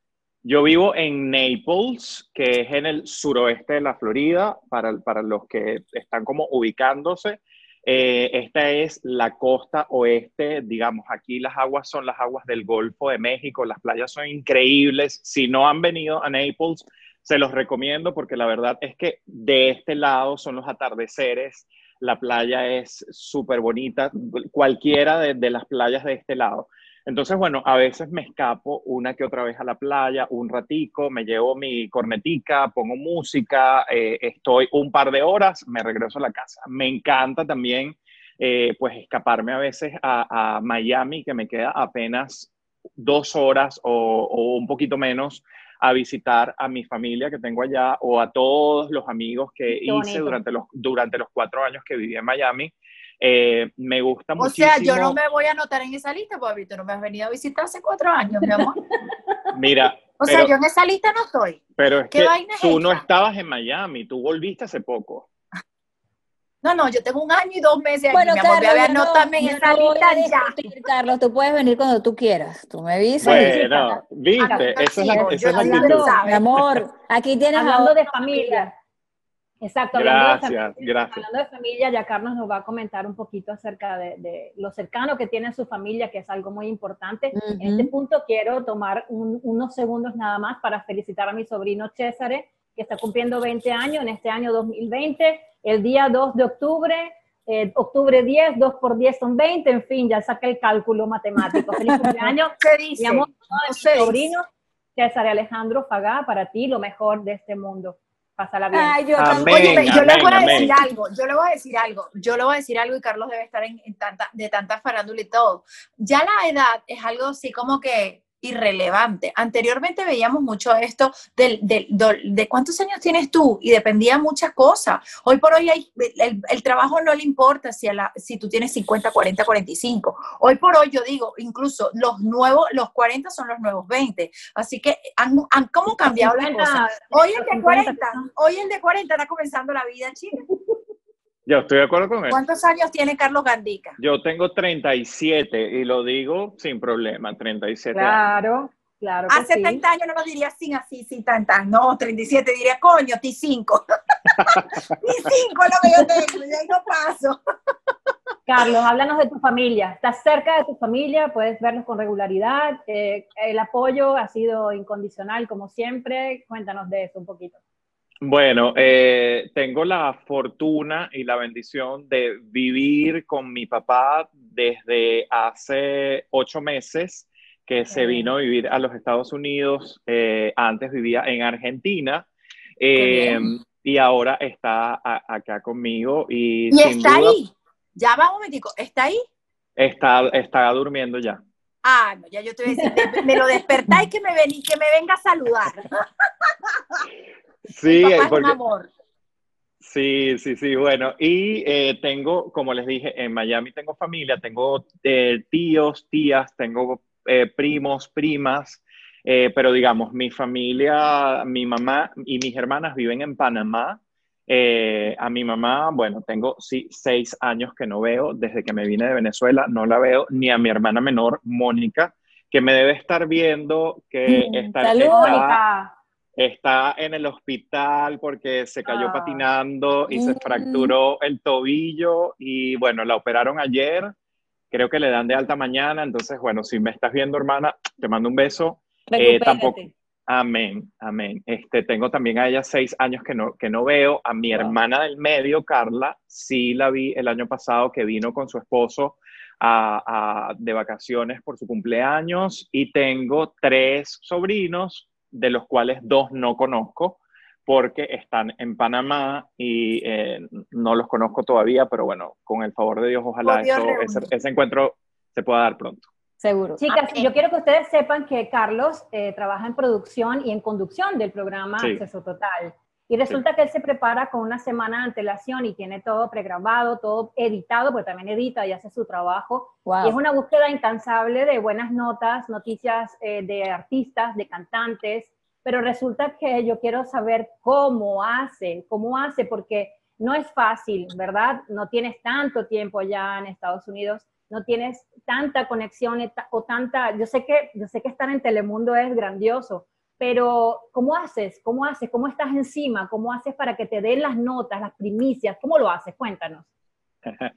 yo vivo en Naples, que es en el suroeste de la Florida, para, para los que están como ubicándose. Eh, esta es la costa oeste, digamos, aquí las aguas son las aguas del Golfo de México, las playas son increíbles. Si no han venido a Naples, se los recomiendo porque la verdad es que de este lado son los atardeceres, la playa es súper bonita, cualquiera de, de las playas de este lado. Entonces, bueno, a veces me escapo una que otra vez a la playa, un ratico, me llevo mi cornetica, pongo música, eh, estoy un par de horas, me regreso a la casa. Me encanta también, eh, pues, escaparme a veces a, a Miami, que me queda apenas dos horas o, o un poquito menos a visitar a mi familia que tengo allá o a todos los amigos que hice durante los, durante los cuatro años que viví en Miami. Eh, me gusta O muchísimo. sea, yo no me voy a anotar en esa lista, porque tú no me has venido a visitar hace cuatro años, mi amor. [LAUGHS] Mira, O sea, yo en esa lista no estoy. pero es ¿Qué que vaina es tú no esta? estabas en Miami, tú volviste hace poco. No, no, yo tengo un año y dos meses aquí, Bueno, mi amor. Carlos, no- anótame en esa no voy a lista ya. Carlos, tú puedes venir cuando tú quieras. Tú me avisas. Bueno, viste, Ah, esa es la, esa es la sí, actitud. pero- Mi amor, aquí tienes Hablando de familia. Exacto, hablando de Gracias, familia, gracias. hablando de familia, ya Carlos nos va a comentar un poquito acerca de, de lo cercano que tiene su familia, que es algo muy importante. En este punto quiero tomar un- unos segundos nada más para felicitar a mi sobrino Césare, que está cumpliendo 20 años en este año 2020, el día 2 de octubre, eh, octubre 10, 2 por 10 son 20, en fin, ya saqué el cálculo matemático. Feliz [LAUGHS] cumpleaños, Se dice. mi amor, no mi sobrino César Alejandro Fagá, para ti lo mejor de este mundo. Pásala bien. Ay, yo Amén. Oye, yo le voy a amén. decir algo, yo le voy a decir algo, yo le voy a decir algo y Carlos debe estar en, en tanta, de tanta farándula y todo. Ya la edad es algo así como que irrelevante. Anteriormente veíamos mucho esto del, del- del- de cuántos años tienes tú y dependía muchas cosas. Hoy por hoy hay, el, el trabajo no le importa si, a la- si tú tienes 50, 40, 45. Hoy por hoy yo digo, incluso los nuevos, los 40 son los nuevos 20. Así que han, han como cambiado las 50, cosas. Hoy el de 50 40, hoy el de 40 está comenzando la vida, chica. Yo estoy de acuerdo con él. ¿Cuántos años tiene Carlos Gandica? Yo tengo 37 y lo digo sin problema, 37 años. Claro, claro. Hace sí. 30 años no lo diría sin así, sin tanta. No, 37 diría, coño, T5. [LAUGHS] T5 es lo que yo tengo, y ahí no paso. Carlos, háblanos de tu familia. ¿Estás cerca de tu familia? ¿Puedes verlos con regularidad? Eh, ¿El apoyo ha sido incondicional como siempre? Cuéntanos de eso un poquito. Bueno, eh, tengo la fortuna y la bendición de vivir con mi papá desde hace ocho meses que se vino a vivir a los Estados Unidos. Eh, antes vivía en Argentina eh, y ahora está a- acá conmigo y, está duda ahí. Ya va un momentico, ¿está ahí? está, está durmiendo ya. Ah, no, ya yo te voy a decir, de- me lo despertáis que me ven y que me venga a saludar. [LAUGHS] Sí, papá es un porque, amor. Sí, sí, sí, bueno, y eh, tengo, como les dije, en Miami tengo familia, tengo eh, tíos, tías, tengo eh, primos, primas, eh, pero digamos, mi familia, mi mamá y mis hermanas viven en Panamá. Eh, a mi mamá, bueno, tengo sí, seis años que no veo, desde que me vine de Venezuela, no la veo, ni a mi hermana menor, Mónica, que me debe estar viendo, que Mm, está, salud, está- Mónica, Está en el hospital porque se cayó Ah. patinando y se Mm. fracturó el tobillo y bueno, la operaron ayer. Creo que le dan de alta mañana. Entonces, bueno, si me estás viendo, hermana, te mando un beso. Eh, tampoco. Amén, amén. Este, tengo también a ella seis años que no, que no veo. A mi Wow. hermana del medio, Carla, sí la vi el año pasado que vino con su esposo a- a- de vacaciones por su cumpleaños. Y tengo tres sobrinos, de los cuales dos no conozco porque están en Panamá y eh, no los conozco todavía, pero bueno, con el favor de Dios, ojalá Dios eso- ese, ese encuentro se pueda dar pronto. Seguro. Chicas, Amén. yo quiero que ustedes sepan que Carlos eh, trabaja en producción y en conducción del programa Sí. Acceso Total. Y resulta que él se prepara con una semana de antelación y tiene todo pregrabado, todo editado, porque también edita y hace su trabajo. Wow. Y es una búsqueda incansable de buenas notas, noticias eh, de artistas, de cantantes, pero resulta que yo quiero saber cómo hace, cómo hace, porque no es fácil, ¿verdad? No tienes tanto tiempo ya en Estados Unidos, no tienes tanta conexión o tanta, yo sé que, yo sé que estar en Telemundo es grandioso, pero ¿cómo haces? ¿Cómo haces? ¿Cómo estás encima? ¿Cómo haces para que te den las notas, las primicias? ¿Cómo lo haces? Cuéntanos. [LAUGHS]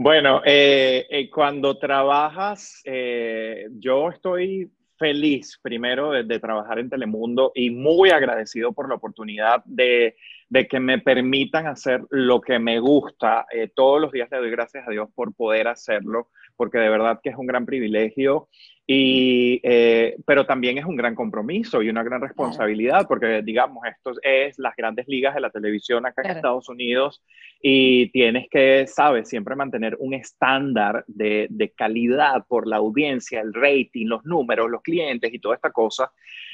Bueno, eh, eh, cuando trabajas, eh, yo estoy feliz primero de, trabajar en Telemundo y muy agradecido por la oportunidad de, de que me permitan hacer lo que me gusta. Todos los días le doy gracias a Dios por poder hacerlo, porque de verdad que es un gran privilegio. Y, eh, pero también es un gran compromiso y una gran responsabilidad, porque digamos, esto es las grandes ligas de la televisión acá en Claro. Estados Unidos y tienes que, sabes, siempre mantener un estándar de, de calidad por la audiencia, el rating, los números, los clientes y toda esta cosa.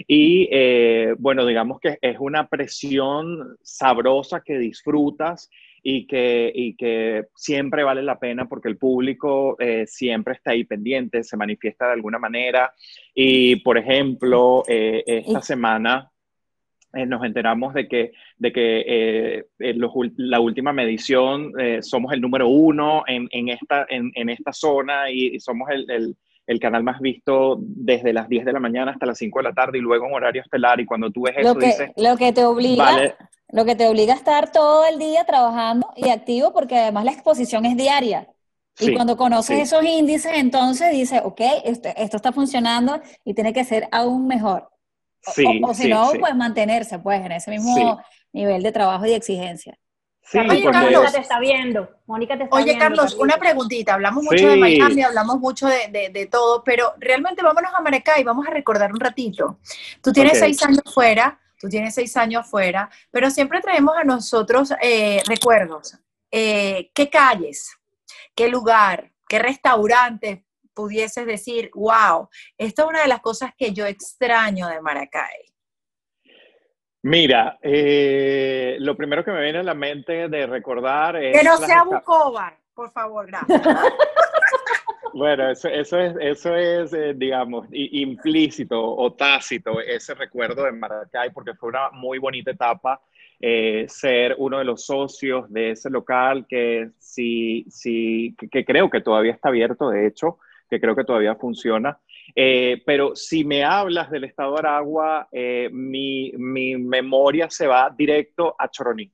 Y eh, bueno, digamos que es una presión sabrosa que disfrutas y que, y que siempre vale la pena porque el público eh, siempre está ahí pendiente, se manifiesta de alguna manera. Y, por ejemplo, eh, esta semana eh, nos enteramos de que, de que eh, en los la última medición eh, somos el número uno en, en esta, en, en esta zona y, y somos el, el- el canal más visto desde las 10 de la mañana hasta las 5 de la tarde y luego en horario estelar. Y cuando tú ves eso, Lo que, dices, lo que te obliga, vale, lo que te obliga a estar todo el día trabajando y activo porque además la exposición es diaria. Y sí, cuando conoces sí. esos índices, entonces dices, ok, esto, esto está funcionando y tiene que ser aún mejor. O- Sí, o, o si no, pues mantenerse pues en ese mismo nivel de trabajo y de exigencia. Sí, Oye, Carlos. te está viendo. Mónica te está Oye, viendo. Carlos, una preguntita. Hablamos mucho de Sí. Miami, hablamos mucho de, de- de todo, pero realmente vámonos a Maracay, vamos a recordar un ratito. Tú tienes Ok. seis años fuera, tú tienes seis años fuera, pero siempre traemos a nosotros eh, recuerdos. Eh, ¿Qué calles? ¿Qué lugar? ¿Qué restaurante? pudieses decir, wow, esta es una de las cosas que yo extraño de Maracay? Mira, eh, lo primero que me viene a la mente de recordar es... Que no sea Bucobar, por favor, gracias. [LAUGHS] Bueno, eso, eso es, eso es eh, digamos, implícito o tácito ese recuerdo de Maracay, porque fue una muy bonita etapa eh, ser uno de los socios de ese local que sí, sí, que, que creo que todavía está abierto, de hecho, que creo que todavía funciona. Eh, pero si me hablas del estado de Aragua, eh, mi, mi memoria se va directo a Choroní.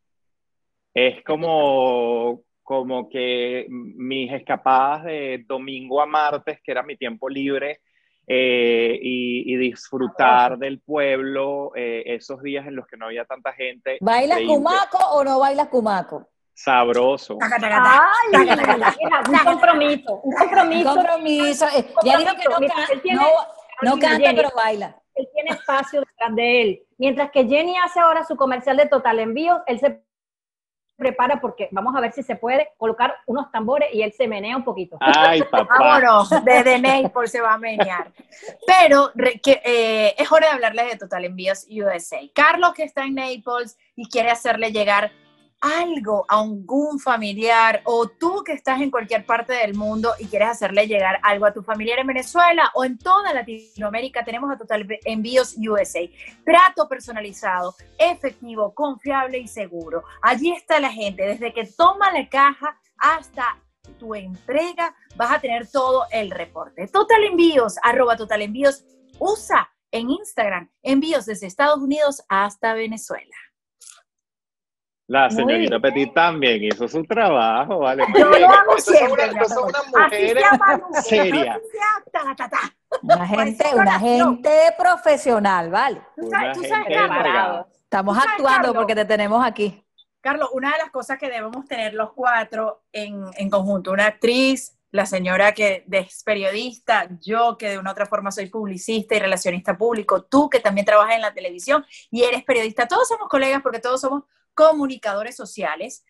Es como, como que mis escapadas de domingo a martes, que era mi tiempo libre, eh, y, y disfrutar del pueblo, esos días en los que no había tanta gente. ¿Bailas increíble, cumaco o no bailas cumaco? Sabroso. Ay, un compromiso, un Un compromiso. compromiso. eh, Ya dijo que no, can- tiene- no, no canta, Jenny. pero baila. Él tiene espacio detrás de él. Mientras que Jenny hace ahora su comercial de Total Envíos, él se prepara porque vamos a ver si se puede colocar unos tambores y él se menea un poquito. Ay, [LAUGHS] papá. Vámonos, desde Naples se va a menear. Pero re- que, eh, es hora de hablarles de Total Envíos USA. Carlos, que está en Naples y quiere hacerle llegar algo a algún familiar, o tú que estás en cualquier parte del mundo y quieres hacerle llegar algo a tu familiar en Venezuela o en toda Latinoamérica, tenemos a Total Envíos USA. Trato personalizado, efectivo, confiable y seguro. Allí está la gente, desde que toma la caja hasta tu entrega, vas a tener todo el reporte. Total Envíos, arroba Total Envíos, usa en Instagram envíos desde Estados Unidos hasta Venezuela. La señorita. Petit también hizo su trabajo, ¿vale? Yo lo hago siempre, son unas mujeres serias. Una gente, una gente profesional, ¿vale? Tú sabes, tú sabes, Carlos. Estamos Tú sabes, actuando Carlos. porque te tenemos aquí. Carlos, una de las cosas que debemos tener los cuatro en, en conjunto, una actriz, la señora que es periodista, yo que de una u otra forma soy publicista y relacionista público, tú que también trabajas en la televisión y eres periodista, todos somos colegas porque todos somos comunicadores sociales.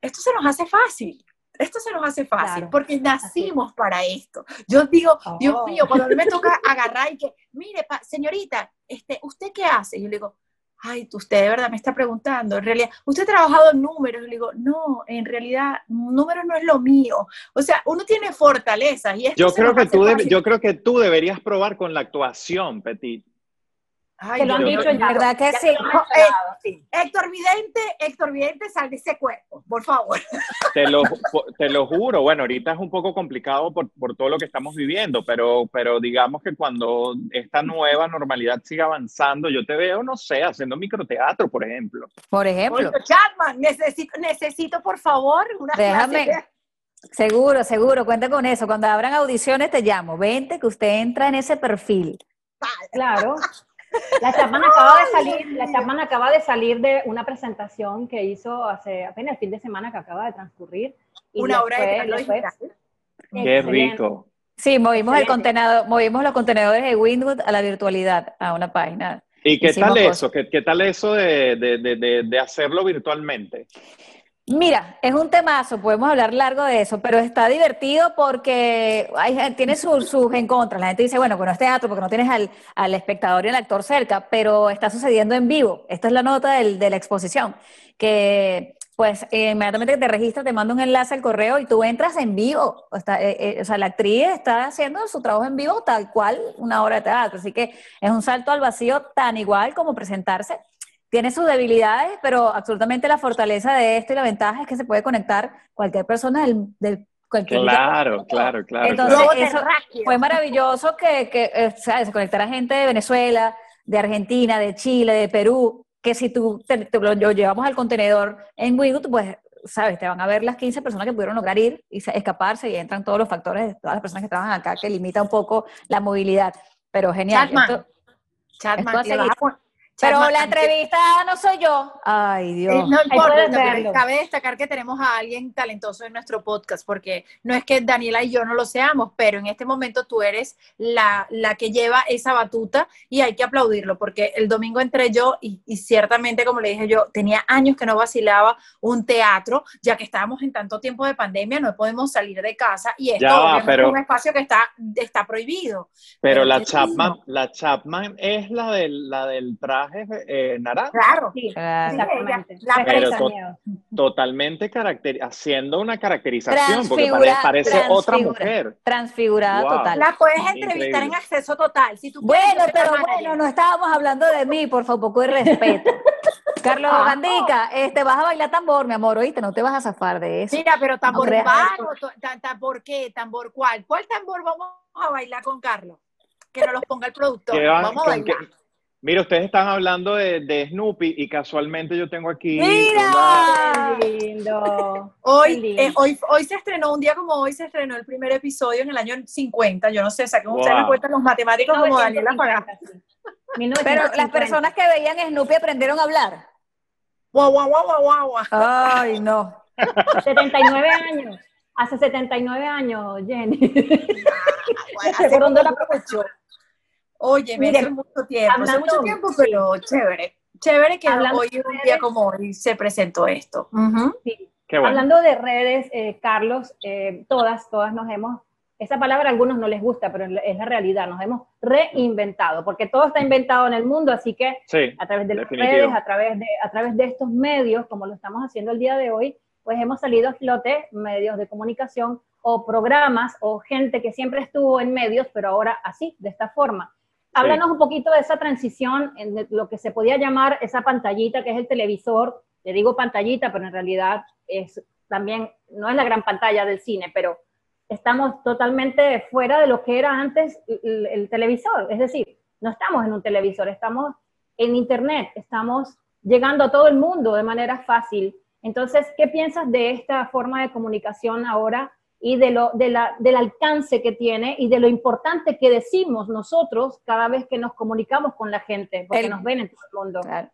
Esto se nos hace fácil. Esto se nos hace fácil Claro. porque nacimos para esto. Yo digo, Dios Oh. mío, cuando me toca [LAUGHS] agarrar y que, mire, pa- señorita, este, ¿usted qué hace? Y yo le digo, ay, usted de verdad me está preguntando, en realidad, ¿usted ha trabajado en números? Y le digo, no, en realidad, números no es lo mío. O sea, uno tiene fortalezas y Yo creo, que tú yo creo que tú deberías probar con la actuación, Petit. Ay, Te lo han dicho yo- ya. ¿Verdad que Ya sí? mencionado, sí. Héctor Vidente, Héctor Vidente, sal de ese cuerpo, por favor. [LAUGHS] Te lo, te lo juro. Bueno, ahorita es un poco complicado por, por todo lo que estamos viviendo, pero, pero digamos que cuando esta nueva normalidad siga avanzando, yo te veo, no sé, haciendo microteatro, por ejemplo. Por ejemplo. Oye, Chapman, necesito, necesito, por favor, una Déjame. clase de- Seguro, seguro, cuenta con eso. Cuando abran audiciones te llamo. Vente que usted entra en ese perfil. Claro. [LAUGHS] La Chapman acaba de salir, la Chapman acaba de salir de una presentación que hizo hace apenas el fin de semana que acaba de transcurrir. y una le obra de fue-. Qué rico. Sí, movimos el contenedor, movimos los contenedores de Winwood a la virtualidad, a una página. ¿Y qué Hicimos tal eso? ¿Qué, qué tal eso de- de- de hacerlo virtualmente? Mira, es un temazo, podemos hablar largo de eso, pero está divertido porque hay, tiene sus, sus en contra. La gente dice, bueno, bueno, es teatro porque no tienes al, al espectador y al actor cerca, pero está sucediendo en vivo. Esta es la nota del- de la exposición, que pues eh, inmediatamente que te registras te manda un enlace al correo y tú entras en vivo. O, está, eh, eh, o sea, la actriz está haciendo su trabajo en vivo tal cual una obra de teatro. Así que es un salto al vacío tan igual como presentarse tiene sus debilidades, pero absolutamente la fortaleza de esto y la ventaja es que se puede conectar cualquier persona del, del cualquier Claro, claro, claro. Entonces, claro. Eso fue maravilloso que, que eh, ¿sabes? conectar a gente de Venezuela, de Argentina, de Chile, de Perú, que si tú te, te lo, lo llevamos al contenedor en Wigut, pues, sabes, te van a ver las 15 personas que pudieron lograr ir y se- escaparse y entran todos los factores de todas las personas que trabajan acá, que limita un poco la movilidad. Pero genial. Chatman, Esto- Chatman, Esto Pero la entrevista no soy yo. Ay, Eh, Dios. No puedes importa, pero cabe destacar que tenemos a alguien talentoso en nuestro podcast, porque no es que Daniela y yo no lo seamos, pero en este momento tú eres la, la que lleva esa batuta y hay que aplaudirlo, porque el domingo entré yo y, y ciertamente, como le dije yo, tenía años que no vacilaba un teatro, ya que estábamos en tanto tiempo de pandemia, no podemos salir de casa y esto Ya pero- es un espacio que está, está prohibido. Pero Pero la Chapman, la Chapman es la del, la del traje eh, naranja. Claro. Sí, exactamente. La Pero. Totalmente haciendo una caracterización, porque parece otra mujer. Transfigurada Wow. total. La puedes entrevistar Increíble. en acceso total. Si tú quieres, Bueno, pero bueno, no estábamos hablando de mí, por favor, poco de respeto. [LAUGHS] Carlos Ah, Gandica, este, vas a bailar tambor, mi amor, oíste, no te vas a zafar de eso. Mira, pero tambor urbano, ta- tambor qué, tambor cuál. ¿Cuál tambor vamos a bailar con Carlos? Que nos los ponga el productor. ¿Qué va- vamos a bailar. qué- Mira, ustedes están hablando de, de Snoopy y casualmente yo tengo aquí ¡Mira! una- Qué lindo. [LAUGHS] Qué Hoy, lindo. eh, hoy, hoy se estrenó, un día como hoy se estrenó el primer episodio en el año 50. Yo no sé, saquen ustedes Wow. la cuenta los matemáticos como Daniela Pagá. 1950, sí. [LAUGHS] Pero 1950. las personas que veían Snoopy aprendieron a hablar. Guau, guau, guau, guau, guau. Ay, no. [LAUGHS] 79 años. Hace 79 años, Jenny. Bueno, Se hace la mucho. Oye, me hace mucho tiempo, hace hablando- mucho tiempo, pero chévere. Chévere que Hablando hoy, de un día redes- como hoy, se presentó esto. Ujú. Sí. Qué bueno. Hablando de redes, eh, Carlos, eh, todas, todas nos hemos, esa palabra a algunos no les gusta, pero es la- es la realidad, nos hemos reinventado, porque todo está inventado en el mundo, así que Sí, a través de las Definitivo. redes, a través de, a través de estos medios, como lo estamos haciendo el día de hoy, pues hemos salido a flote medios de comunicación o programas o gente que siempre estuvo en medios, pero ahora así, de esta forma. Háblanos un poquito de esa transición en lo que se podía llamar esa pantallita que es el televisor. Le digo pantallita, pero en realidad es también, no es la gran pantalla del cine, pero estamos totalmente fuera de lo que era antes el, el televisor. Es decir, no estamos en un televisor, estamos en Internet, estamos llegando a todo el mundo de manera fácil. Entonces, ¿qué piensas de esta forma de comunicación ahora y de lo, de la, del alcance que tiene y de lo importante que decimos nosotros cada vez que nos comunicamos con la gente, porque El- nos ven en todo el mundo? Claro.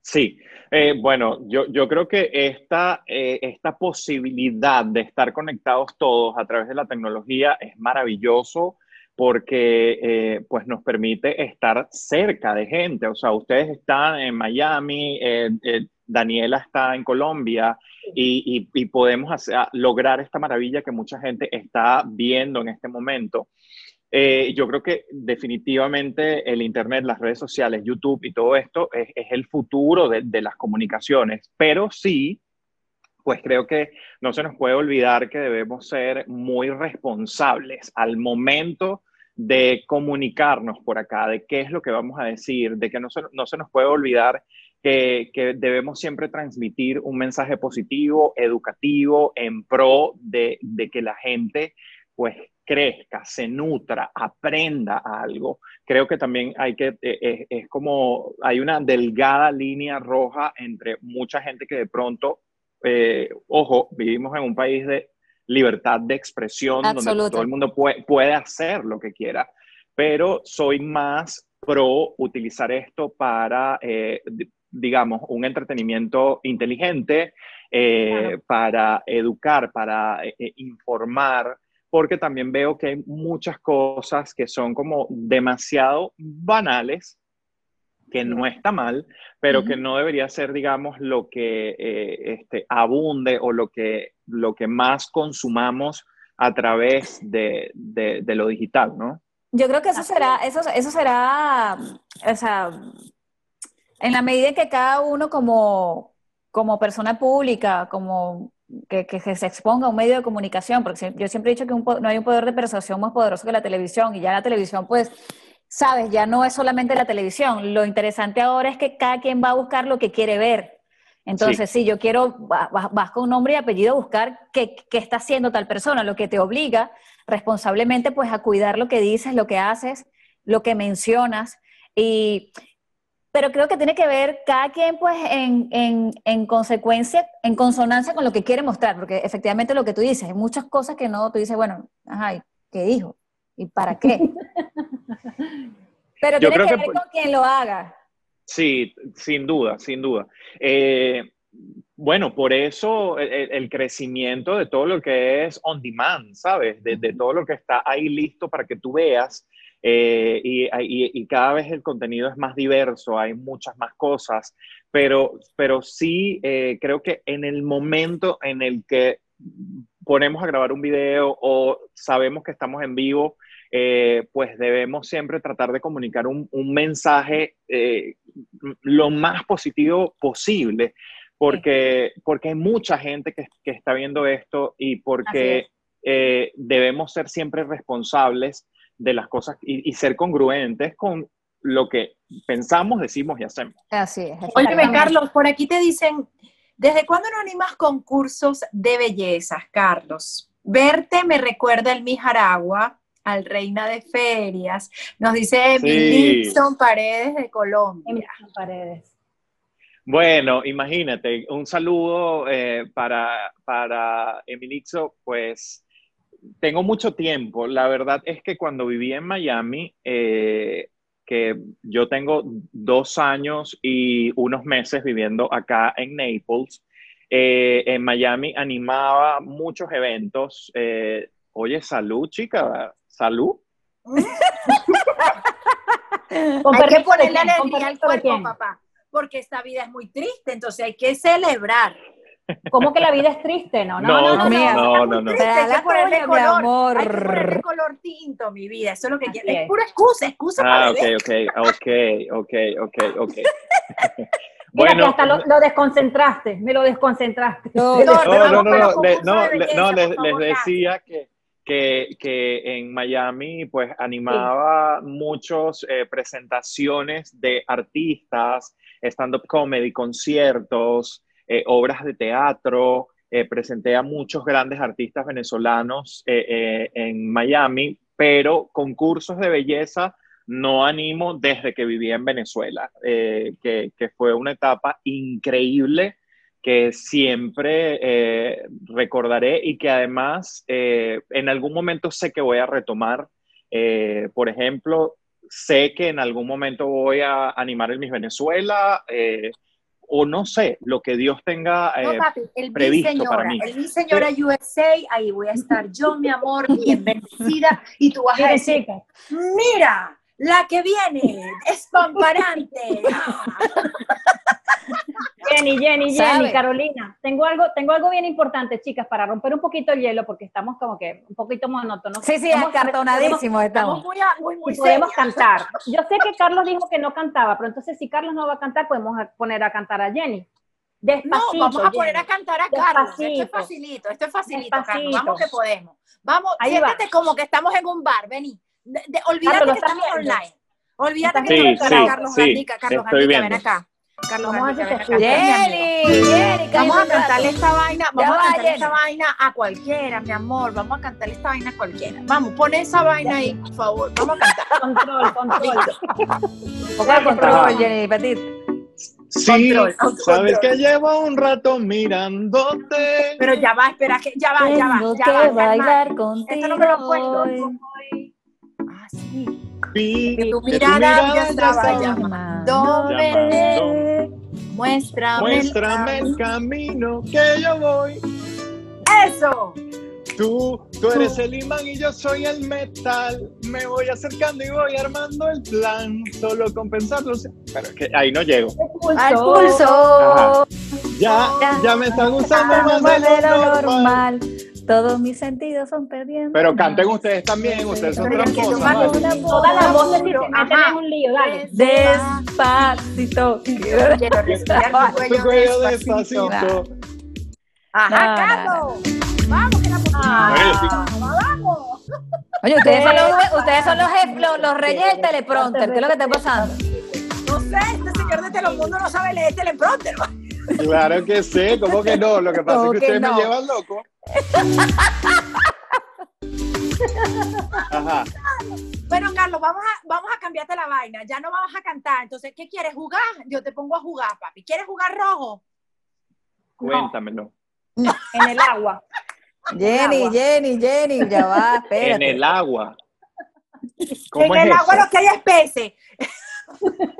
Sí, eh, bueno, yo, yo creo que esta, eh, esta posibilidad de estar conectados todos a través de la tecnología es maravilloso porque eh, pues nos permite estar cerca de gente. O sea, ustedes están en Miami, eh, eh, Daniela está en Colombia y, podemos lograr esta maravilla que mucha gente está viendo en este momento. Eh, yo creo que definitivamente el Internet, las redes sociales, YouTube y todo esto es, es el futuro de, de las comunicaciones, pero sí, pues creo que no se nos puede olvidar que debemos ser muy responsables al momento de comunicarnos por acá, de qué es lo que vamos a decir, de que no se, no se nos puede olvidar que, que debemos siempre transmitir un mensaje positivo, educativo, en pro de, de que la gente pues crezca, se nutra, aprenda algo. Creo que también hay que, eh, eh, es como, hay una delgada línea roja entre mucha gente que de pronto, eh, ojo, vivimos en un país de libertad de expresión, donde todo el mundo puede, puede hacer lo que quiera, pero soy más pro utilizar esto para, eh, digamos, un entretenimiento inteligente, eh, Claro. para educar, para eh, eh, informar, porque también veo que hay muchas cosas que son como demasiado banales, que no está mal, pero que no debería ser, digamos, lo que eh, este, abunde o lo que, lo que más consumamos a través de, de- de lo digital, ¿no? Yo creo que eso será, eso, eso será, o sea, en la medida en que cada uno como, como persona pública, como que, que se exponga a un medio de comunicación, porque yo siempre he dicho que un no hay un poder de persuasión más poderoso que la televisión, y ya la televisión, pues, sabes, ya no es solamente la televisión. Lo interesante ahora es que cada quien va a buscar lo que quiere ver. Entonces, si yo quiero, va- va- vas con nombre y apellido a buscar qué, qué está haciendo tal persona, lo que te obliga responsablemente pues a cuidar lo que dices, lo que haces, lo que mencionas. Y, pero creo que tiene que ver cada quien pues en, en, en consecuencia, en consonancia con lo que quiere mostrar, porque efectivamente lo que tú dices, hay muchas cosas que no, tú dices, bueno, ajá, ¿y ¿qué dijo? ¿Y para qué? [LAUGHS] Pero Yo tiene creo que que ver con quien lo haga. Sí, sin duda, sin duda. Eh, bueno, por eso el, el, crecimiento de todo lo que es on demand, ¿sabes? De, de todo lo que está ahí listo para que tú veas. Eh, y, y, y, cada vez el contenido es más diverso, hay muchas más cosas, pero, pero sí eh, creo que en el momento en el que ponemos a grabar un video o sabemos que estamos en vivo, eh, pues debemos siempre tratar de comunicar un, un mensaje eh, lo más positivo posible, porque, porque hay mucha gente que, que está viendo esto y porque eh, debemos ser siempre responsables de las cosas y, y, ser congruentes con lo que pensamos, decimos y hacemos. Así es. Óyeme, Carlos, por aquí te dicen, ¿desde cuándo no animas concursos de bellezas, Carlos? Verte me recuerda el Mijaragua, al Reina de Ferias. Nos dice Emilson sí. Paredes de Colombia. Emilson Paredes. Bueno, imagínate, un saludo eh, para, para Emilixo, pues tengo mucho tiempo. La verdad es que cuando viví en Miami, eh, que yo tengo dos años y unos meses viviendo acá en Naples, eh, en Miami animaba muchos eventos. Eh, oye, salud, chica, salud. [LAUGHS] hay que ponerle alegría al cuerpo, papá, porque esta vida es muy triste, entonces hay que celebrar. ¿Cómo que la vida es triste? No, no, no, no. no, no, no, Triste, hay que ponerle color, amor. Hay que ponerle color tinto, mi vida. Eso es lo que quiero. Es pura excusa, excusa ah, para okay, ok, ok, ok, ok, ok. Mira bueno, que hasta lo, lo, desconcentraste, me lo desconcentraste. No, no, no, no, no, le, no, le, no les, les decía que, que, que, en Miami pues animaba sí. muchas eh, presentaciones de artistas, stand-up comedy, conciertos, eh, obras de teatro, eh, presenté a muchos grandes artistas venezolanos eh, en Miami, pero concursos de belleza no animo desde que vivía en Venezuela, que, fue una etapa increíble que siempre recordaré y que además en algún momento sé que voy a retomar. por ejemplo, sé que en algún momento voy a animar el Miss Venezuela, eh, o no sé, lo que Dios tenga eh, no, papi, el previsto señora, para mí. El mi señora Pero, USA, ahí voy a estar yo, mi amor, [LAUGHS] bien bendecida, y tú vas a decir, mira, la que viene, es pamparante. [LAUGHS] Jenny, Jenny, Jenny, ¿Sabe? Carolina, tengo algo, tengo algo bien importante, chicas, para romper un poquito el hielo, porque estamos como que un poquito monótonos. Sí, sí, acartonadísimos estamos. estamos. Muy, muy, muy podemos cantar. Yo sé que Carlos dijo que no cantaba, pero entonces si Carlos no va a cantar, podemos poner a cantar a Jenny. Despacito, no, vamos a poner a cantar a Carlos. Despacito. Esto es facilito, esto es facilito, Despacito. Carlos. Vamos que podemos. Vamos, Ahí siéntete va. como que estamos en un bar, vení. De, de, olvídate Carlos, que estamos viendo? online. Olvídate que sí, estamos sí, Carlos sí, Gandica, Carlos Gandica, ven acá. Carlos vamos Gandica, a Jenny, Jenny, vamos a cantarle esta vaina, vamos a cantarle esta vaina a cualquiera, mi amor, vamos a cantarle esta vaina a cualquiera. Vamos, pon esa vaina ahí, por favor, vamos a cantar. [LAUGHS] Control, control. [LAUGHS] Ponga control, Jenny Petit. Sí, control, control, sabes control. que llevo un rato mirándote. Pero ya va, espera, que ya va, ya va, ya que va. bailar contigo. Esto no me lo puedo. Ah, sí. Que tu mirada ya estaba llamándome. Muéstrame, Muéstrame el, camino que yo voy. ¡Eso! Tú, tú eres el imán y yo soy el metal. Me voy acercando y voy armando el plan. Solo con pensarlo. Pero es que ahí no llego. Al pulso. Ya, ya me está gustando más, más de lo normal. normal. Todos mis sentidos son perdiendo. Pero canten ustedes también, ustedes son tramposos. Todas las voces se meten en un lío, dale. Despacito. Quiero respirar tu cuello despacito. Ajá, Carlos. Vamos, que la Vamos. Oye, ustedes son, los, ustedes son los, reyes del teleprompter. ¿Qué es lo que está pasando? No sé, este señor de Telemundo no sabe leer teleprompter. Claro que sé, ¿cómo que no? Lo que pasa es que, ustedes me llevan loco. Ajá. Bueno, Carlos, vamos a, vamos a cambiarte la vaina. Ya no vamos a cantar. Entonces, ¿qué quieres? ¿Jugar? Yo te pongo a jugar, papi. ¿Quieres jugar rojo? Cuéntamelo. No. En el agua. Jenny, agua. Jenny, Jenny, ya va, [LAUGHS] espérate. En el agua. en el agua lo que hay es peces. [LAUGHS]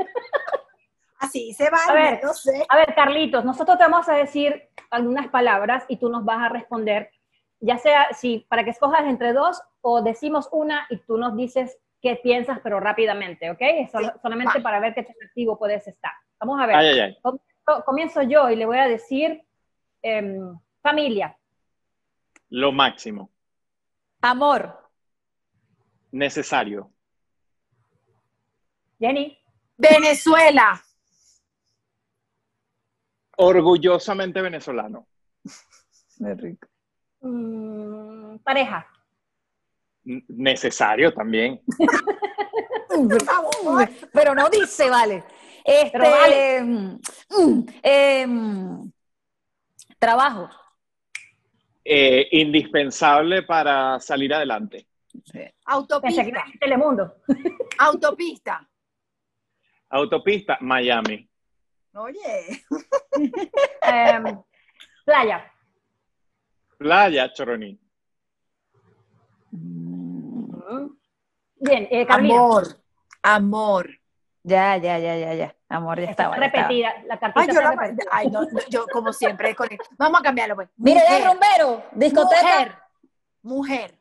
Así se va, A ver, no sé. A ver, Carlitos, nosotros te vamos a decir algunas palabras y tú nos vas a responder, ya sea si para que escojas entre dos o decimos una y tú nos dices qué piensas, pero rápidamente, ¿ok? Sí, solamente va. para ver qué tan activo puedes estar. Vamos a ver. Ay, ay, ay. Comienzo, comienzo yo y le voy a decir em, familia, Lo máximo. Amor. Necesario. Jenny, Venezuela. Orgullosamente venezolano. Qué rico. mm, pareja, N- Necesario también. [LAUGHS] Pero no dice, vale. Este, Pero vale. mm, mm, em, trabajo. Eh, indispensable para salir adelante. Autopista. Telemundo. Autopista. Autopista, Miami. Oye. [LAUGHS] Em, playa, Playa, Choroní. Mm. bien, eh, Carolina, Amor. Amor. Ya, ya, ya, ya, ya. Amor, ya Está estaba. ya estaba. repetida, la cartita Ay, yo, la- ay, no, no, yo como siempre. con el- [LAUGHS] Vamos a cambiarlo, pues. Ya Mujer. rumbero, discoteca. Mujer. Mujer.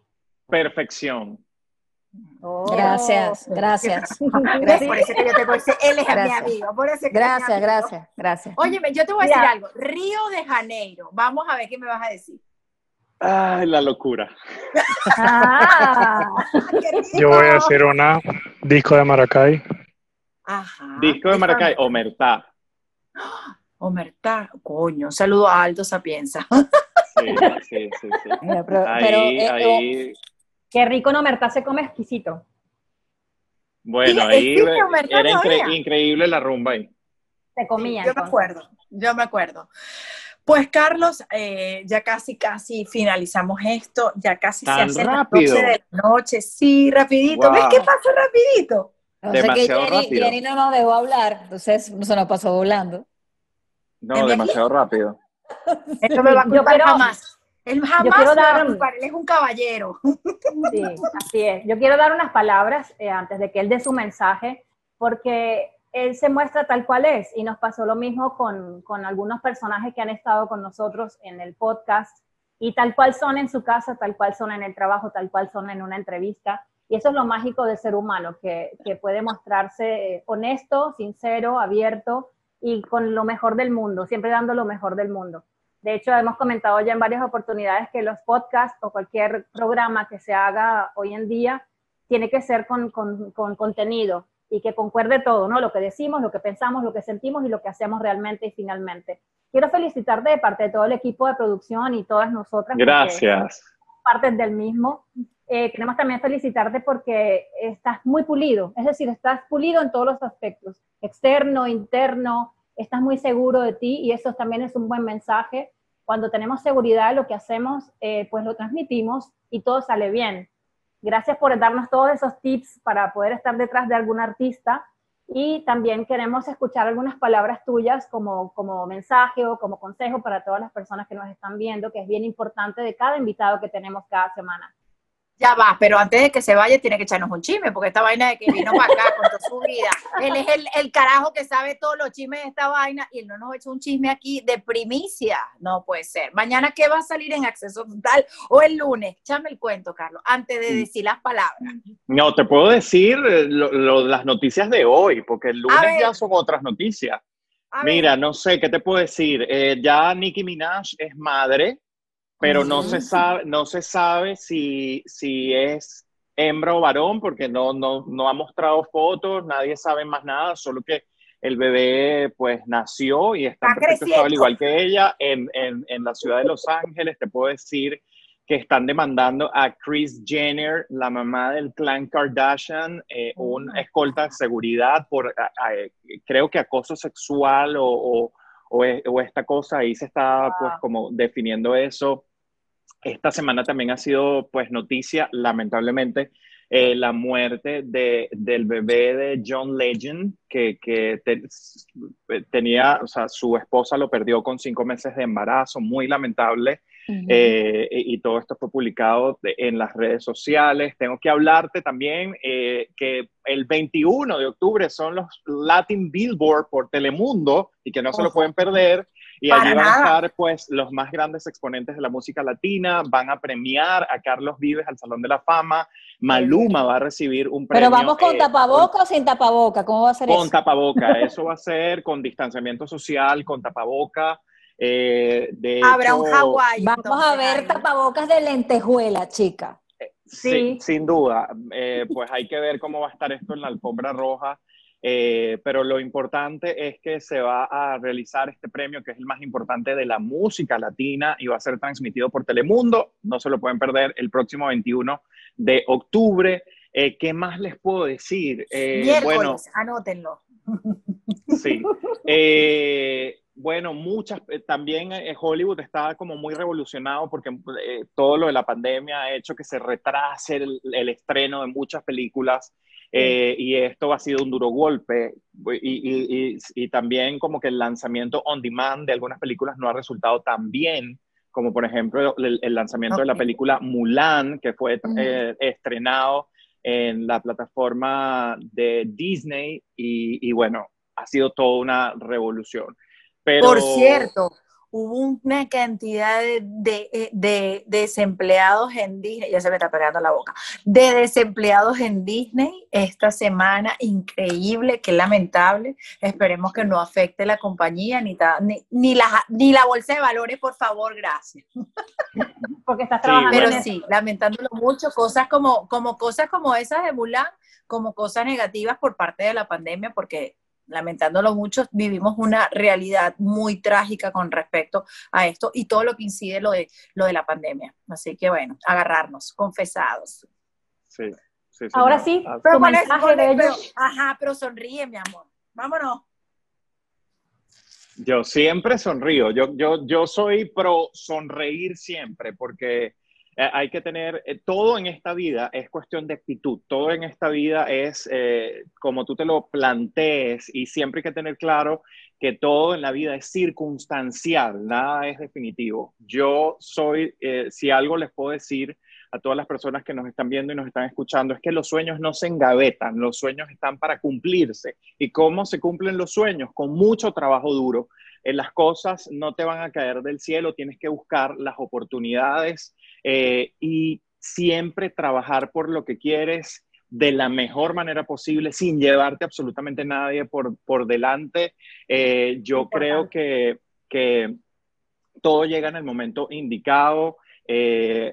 Perfección. Oh. Gracias, [LAUGHS] gracias. [LAUGHS] ¿Ves? Por eso que yo te voy a decir, él es mi Gracias. amigo. Por eso que Gracias, amigo. gracias, gracias. Óyeme, yo te voy a decir algo. Río de Janeiro. Vamos a ver qué me vas a decir. Ay, la locura. [LAUGHS] Ah. Yo voy a hacer una disco de Maracay. Ajá. Disco de Maracay, Omertá. [GASPS] Omertá, coño, un saludo a Aldo Sapienza. Sí, sí, sí, sí. Pero, Ahí, pero, eh, ahí, qué rico no Mertá se come exquisito. bueno, Sí, [LAUGHS] ahí existe era incre- increíble la rumba ahí. Se comía. yo me acuerdo, yo me acuerdo. Pues Carlos, eh, ya casi, casi finalizamos esto, ya casi se hace la noche de la noche, sí, rapidito. ¿Ves Wow. qué pasa rapidito? o sea que demasiado Jenny, no nos dejó hablar, entonces se nos pasó volando. No, ¿En demasiado rápido. Esto me va a Yo quiero- jamás. Él jamás va a dar- él es un caballero. Sí, así es. Yo quiero dar unas palabras eh, antes de que él dé su mensaje, porque él se muestra tal cual es y nos pasó lo mismo con, con algunos personajes que han estado con nosotros en el podcast y tal cual son en su casa, tal cual son en el trabajo, tal cual son en una entrevista. Y eso es lo mágico del ser humano, que, que puede mostrarse eh, honesto, sincero, abierto y con lo mejor del mundo, siempre dando lo mejor del mundo. De hecho, hemos comentado ya en varias oportunidades que los podcasts o cualquier programa que se haga hoy en día tiene que ser con, con- con contenido y que concuerde todo, ¿no? Lo que decimos, lo que pensamos, lo que sentimos y lo que hacemos realmente y finalmente. Quiero felicitarte de parte de todo el equipo de producción y todas nosotras. Gracias. partes del mismo. Eh, queremos también felicitarte porque estás muy pulido, es decir, estás pulido en todos los aspectos, externo, interno, estás muy seguro de ti y eso también es un buen mensaje. Cuando tenemos seguridad lo que hacemos, eh, pues lo transmitimos y todo sale bien. Gracias por darnos todos esos tips para poder estar detrás de algún artista y también queremos escuchar algunas palabras tuyas como, como mensaje o como consejo para todas las personas que nos están viendo, que es bien importante de cada invitado que tenemos cada semana. Ya va, pero antes de que se vaya tiene que echarnos un chisme, porque esta vaina de que vino para acá con toda su vida, él es el, el carajo que sabe todos los chismes de esta vaina y él no nos echó un chisme aquí de primicia. No puede ser. Mañana, ¿qué va a salir en acceso total? O el lunes. Échame el cuento, Carlos, antes de decir las palabras. No, te puedo decir eh, lo- lo- las noticias de hoy, porque el lunes ya son otras noticias. Mira, no sé, ¿qué te puedo decir? Eh, ya Nicki Minaj es madre, pero no se sabe, no se sabe si, si es hembra o varón, porque no, no, no ha mostrado fotos, nadie sabe más nada, solo que el bebé pues nació y está, Está en perfecto estado, al igual que ella, en, en, en la ciudad de Los Ángeles, te puedo decir que están demandando a Kris Jenner, la mamá del clan Kardashian, eh, un escolta de seguridad por, a- a- creo que acoso sexual o, o, o o esta cosa, ahí se está pues como definiendo eso. Esta semana también ha sido pues noticia, lamentablemente, eh, la muerte de, del bebé de John Legend, que, que te- tenía, o sea, su esposa lo perdió con cinco meses de embarazo, muy lamentable. eh, y, todo esto fue publicado en las redes sociales. Tengo que hablarte también eh, que el 21 de octubre son los Latin Billboard por Telemundo y que no se lo pueden perder. Y allí van a estar pues los más grandes exponentes de la música latina, van a premiar a Carlos Vives al Salón de la Fama, Maluma va a recibir un premio. Pero vamos con tapaboca o sin tapaboca, ¿cómo va a ser con eso? Con tapaboca, [LAUGHS] eso va a ser con distanciamiento social, con tapaboca. Eh, de Habrá un Hawái. Vamos a ver tapabocas de lentejuela, chica. Sí. sin duda. Eh, pues hay que ver cómo va a estar esto en la alfombra roja. Eh, pero lo importante es que se va a realizar este premio, que es el más importante de la música latina y va a ser transmitido por Telemundo. No se lo pueden perder el próximo 21 de octubre. ¿Qué más les puedo decir? bueno, anótenlo. Sí. Bueno, muchas, eh, también eh, Hollywood está como muy revolucionado porque eh, todo lo de la pandemia ha hecho que se retrase el, estreno de muchas películas y esto ha sido un duro golpe y, y, también como que el lanzamiento on demand de algunas películas no ha resultado tan bien como por ejemplo el, lanzamiento de la película Mulan que fue estrenado en la plataforma de Disney y bueno, ha sido toda una revolución. Por cierto, hubo una cantidad de, de, desempleados en Disney, ya se me está pegando la boca, de desempleados en Disney esta semana, increíble, qué lamentable. Esperemos que no afecte la compañía ni, ni, la, ni la bolsa de valores, por favor, gracias. [LAUGHS] Porque estás trabajando. Pero sí, lamentándolo mucho, cosas como, como cosas como esas de Mulan, como cosas negativas por parte de la pandemia, porque lamentándolo mucho, vivimos una realidad muy trágica con respecto a esto y todo lo que incide lo de, lo de la pandemia. Así que bueno, agarrarnos, confesados. Sí, sí, Ahora sí, pero, ajá, pero sonríe, mi amor. Vámonos. Yo siempre sonrío. Yo, yo, yo soy pro sonreír siempre porque hay que tener, eh, todo en esta vida es cuestión de actitud, todo en esta vida es eh, como tú te lo plantees y siempre hay que tener claro que todo en la vida es circunstancial, nada es definitivo. Yo soy, si algo les puedo decir a todas las personas que nos están viendo y nos están escuchando, es que los sueños no se engavetan, los sueños están para cumplirse. ¿Y cómo se cumplen los sueños? Con mucho trabajo duro. las cosas no te van a caer del cielo, tienes que buscar las oportunidades eh, y siempre trabajar por lo que quieres de la mejor manera posible, sin llevarte absolutamente nadie por, por delante. Eh, yo creo que, que, todo llega en el momento indicado. Eh,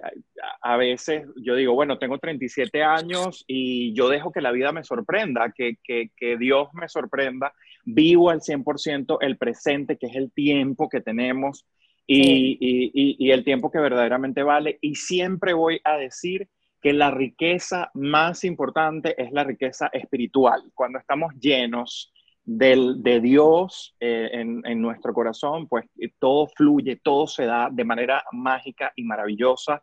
a, veces yo digo, bueno, tengo 37 años y yo dejo que la vida me sorprenda, que, que, que Dios me sorprenda. Vivo al 100% el presente, que es el tiempo que tenemos y, el tiempo que verdaderamente vale. Y siempre voy a decir que la riqueza más importante es la riqueza espiritual. Cuando estamos llenos de Dios eh, en, nuestro corazón, pues eh, todo fluye, todo se da de manera mágica y maravillosa.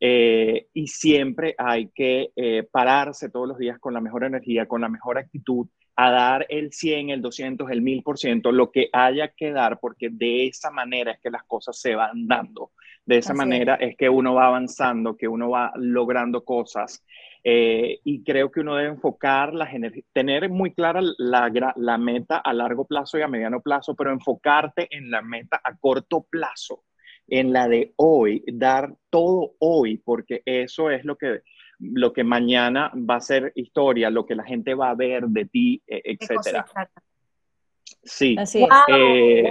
Eh, y siempre hay que pararse todos los días con la mejor energía, con la mejor actitud a dar el 100, el 200, el 1000%, lo que haya que dar, porque de esa manera es que las cosas se van dando, de esa manera es. que uno va avanzando, que uno va logrando cosas. Eh, y creo que uno debe enfocar la tener muy clara la, la meta a largo plazo y a mediano plazo, pero enfocarte en la meta a corto plazo, en la de hoy, dar todo hoy, porque eso es lo que lo que mañana va a ser historia, lo que la gente va a ver de ti, e, etcétera. Sí. Así es. Eh,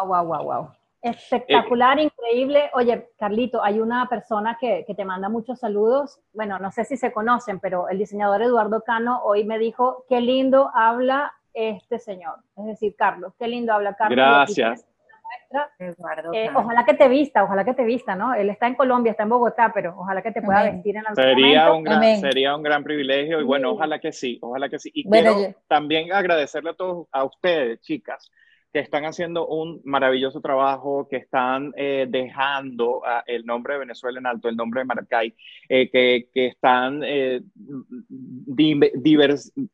wow, wow, wow, wow, Espectacular, increíble. Oye, Carlito, hay una persona que, que, te manda muchos saludos. Bueno, no sé si se conocen, pero el diseñador Eduardo Cano hoy me dijo, qué lindo habla este señor. Es decir, Carlos, qué lindo habla Carlos. Gracias. Eh, ojalá que te vista, ojalá que te vista, ¿no? Él está en Colombia, está en Bogotá, pero ojalá que te pueda vestir en algún sería Un gran, sería un gran privilegio y bueno, ojalá que sí, ojalá que sí. Y quiero también agradecerle a todos, a ustedes, chicas, que están haciendo un maravilloso trabajo, que están eh, dejando ah, el nombre de Venezuela en alto, el nombre de Maracay, eh, que, que, están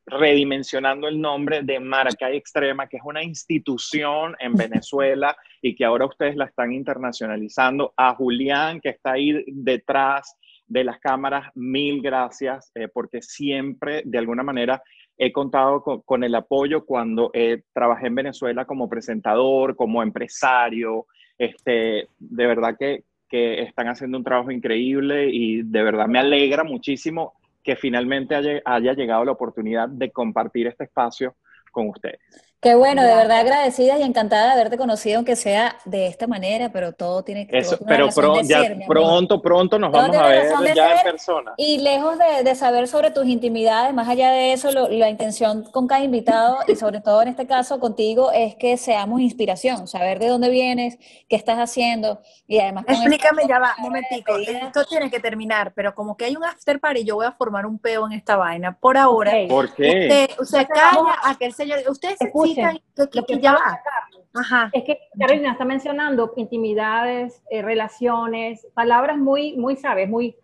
redimensionando el nombre de Maracay Extrema, que es una institución en Venezuela y que ahora ustedes la están internacionalizando. A Julián, que está ahí detrás de las cámaras, mil gracias, eh, porque siempre, de alguna manera, he contado con, el apoyo cuando eh, trabajé en Venezuela como presentador, como empresario. Este, de verdad que, que están haciendo un trabajo increíble y de verdad me alegra muchísimo que finalmente haya, haya llegado la oportunidad de compartir este espacio con ustedes. Qué bueno, de verdad agradecida y encantada de haberte conocido, aunque sea de esta manera, pero todo tiene que Eso, Pero ya pronto, pronto nos vamos a ver ya en persona. Y lejos de, saber sobre tus intimidades, más allá de eso, la intención con cada invitado y sobre todo en este caso contigo es que seamos inspiración, saber de dónde vienes, qué estás haciendo y además. Explícame, ya va, un momentico. Esto tiene que terminar, pero como que hay un after party, yo voy a formar un peo en esta vaina. Por ahora. ¿Por qué? Usted, usted calla a aquel señor. Ustedes lo que ya Es que Carolina está mencionando intimidades, eh, relaciones, palabras muy, muy, ¿sabes? Muy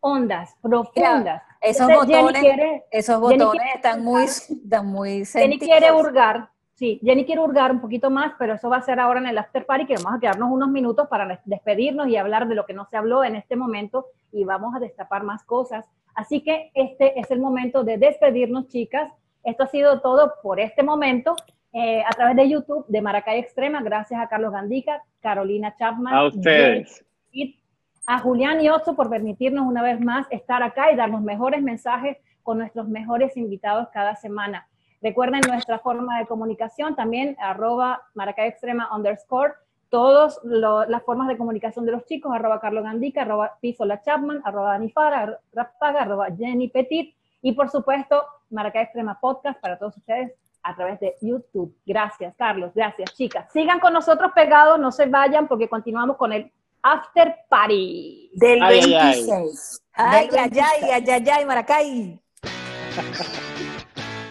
hondas, profundas. esos botones, esos botones están muy, están muy Jenny quiere hurgar, sí, Jenny quiere hurgar un poquito más, pero eso va a ser ahora en el after party, que vamos a quedarnos unos minutos para despedirnos y hablar de lo que no se habló en este momento y vamos a destapar más cosas. Así que este es el momento de despedirnos, chicas. Esto ha sido todo por este momento. Eh, a través de YouTube de Maracay Extrema, gracias a Carlos Gandica, Carolina Chapman. A ustedes. Y a Julián y Otto por permitirnos una vez más estar acá y darnos mejores mensajes con nuestros mejores invitados cada semana. Recuerden nuestra forma de comunicación también, arroba Maracay Extrema underscore, todas las formas de comunicación de los chicos, arroba Carlos Gandica, arroba Pisola Chapman, arroba Danifara, Rapaga, arroba Jenny Petit, y por supuesto, Maracay Extrema Podcast para todos ustedes a través de YouTube. Gracias, Carlos. Gracias, chicas. Sigan con nosotros pegados, no se vayan porque continuamos con el After Party del 26. Ay, ay, ay, ay, ay, ay, Maracay.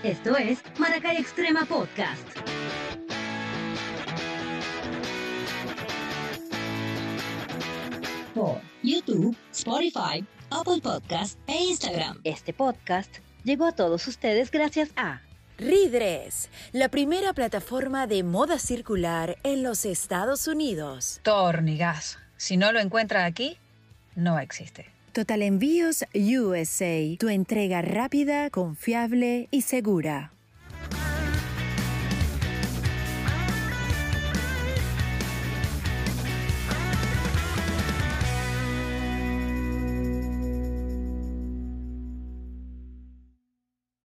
Esto es Maracay Extrema Podcast. Por YouTube, Spotify, Apple Podcast e Instagram. Este podcast llegó a todos ustedes gracias a Ridres, la primera plataforma de moda circular en los Estados Unidos. Tornigas. Si no lo encuentra aquí, no existe. Total Envíos USA, tu entrega rápida, confiable y segura.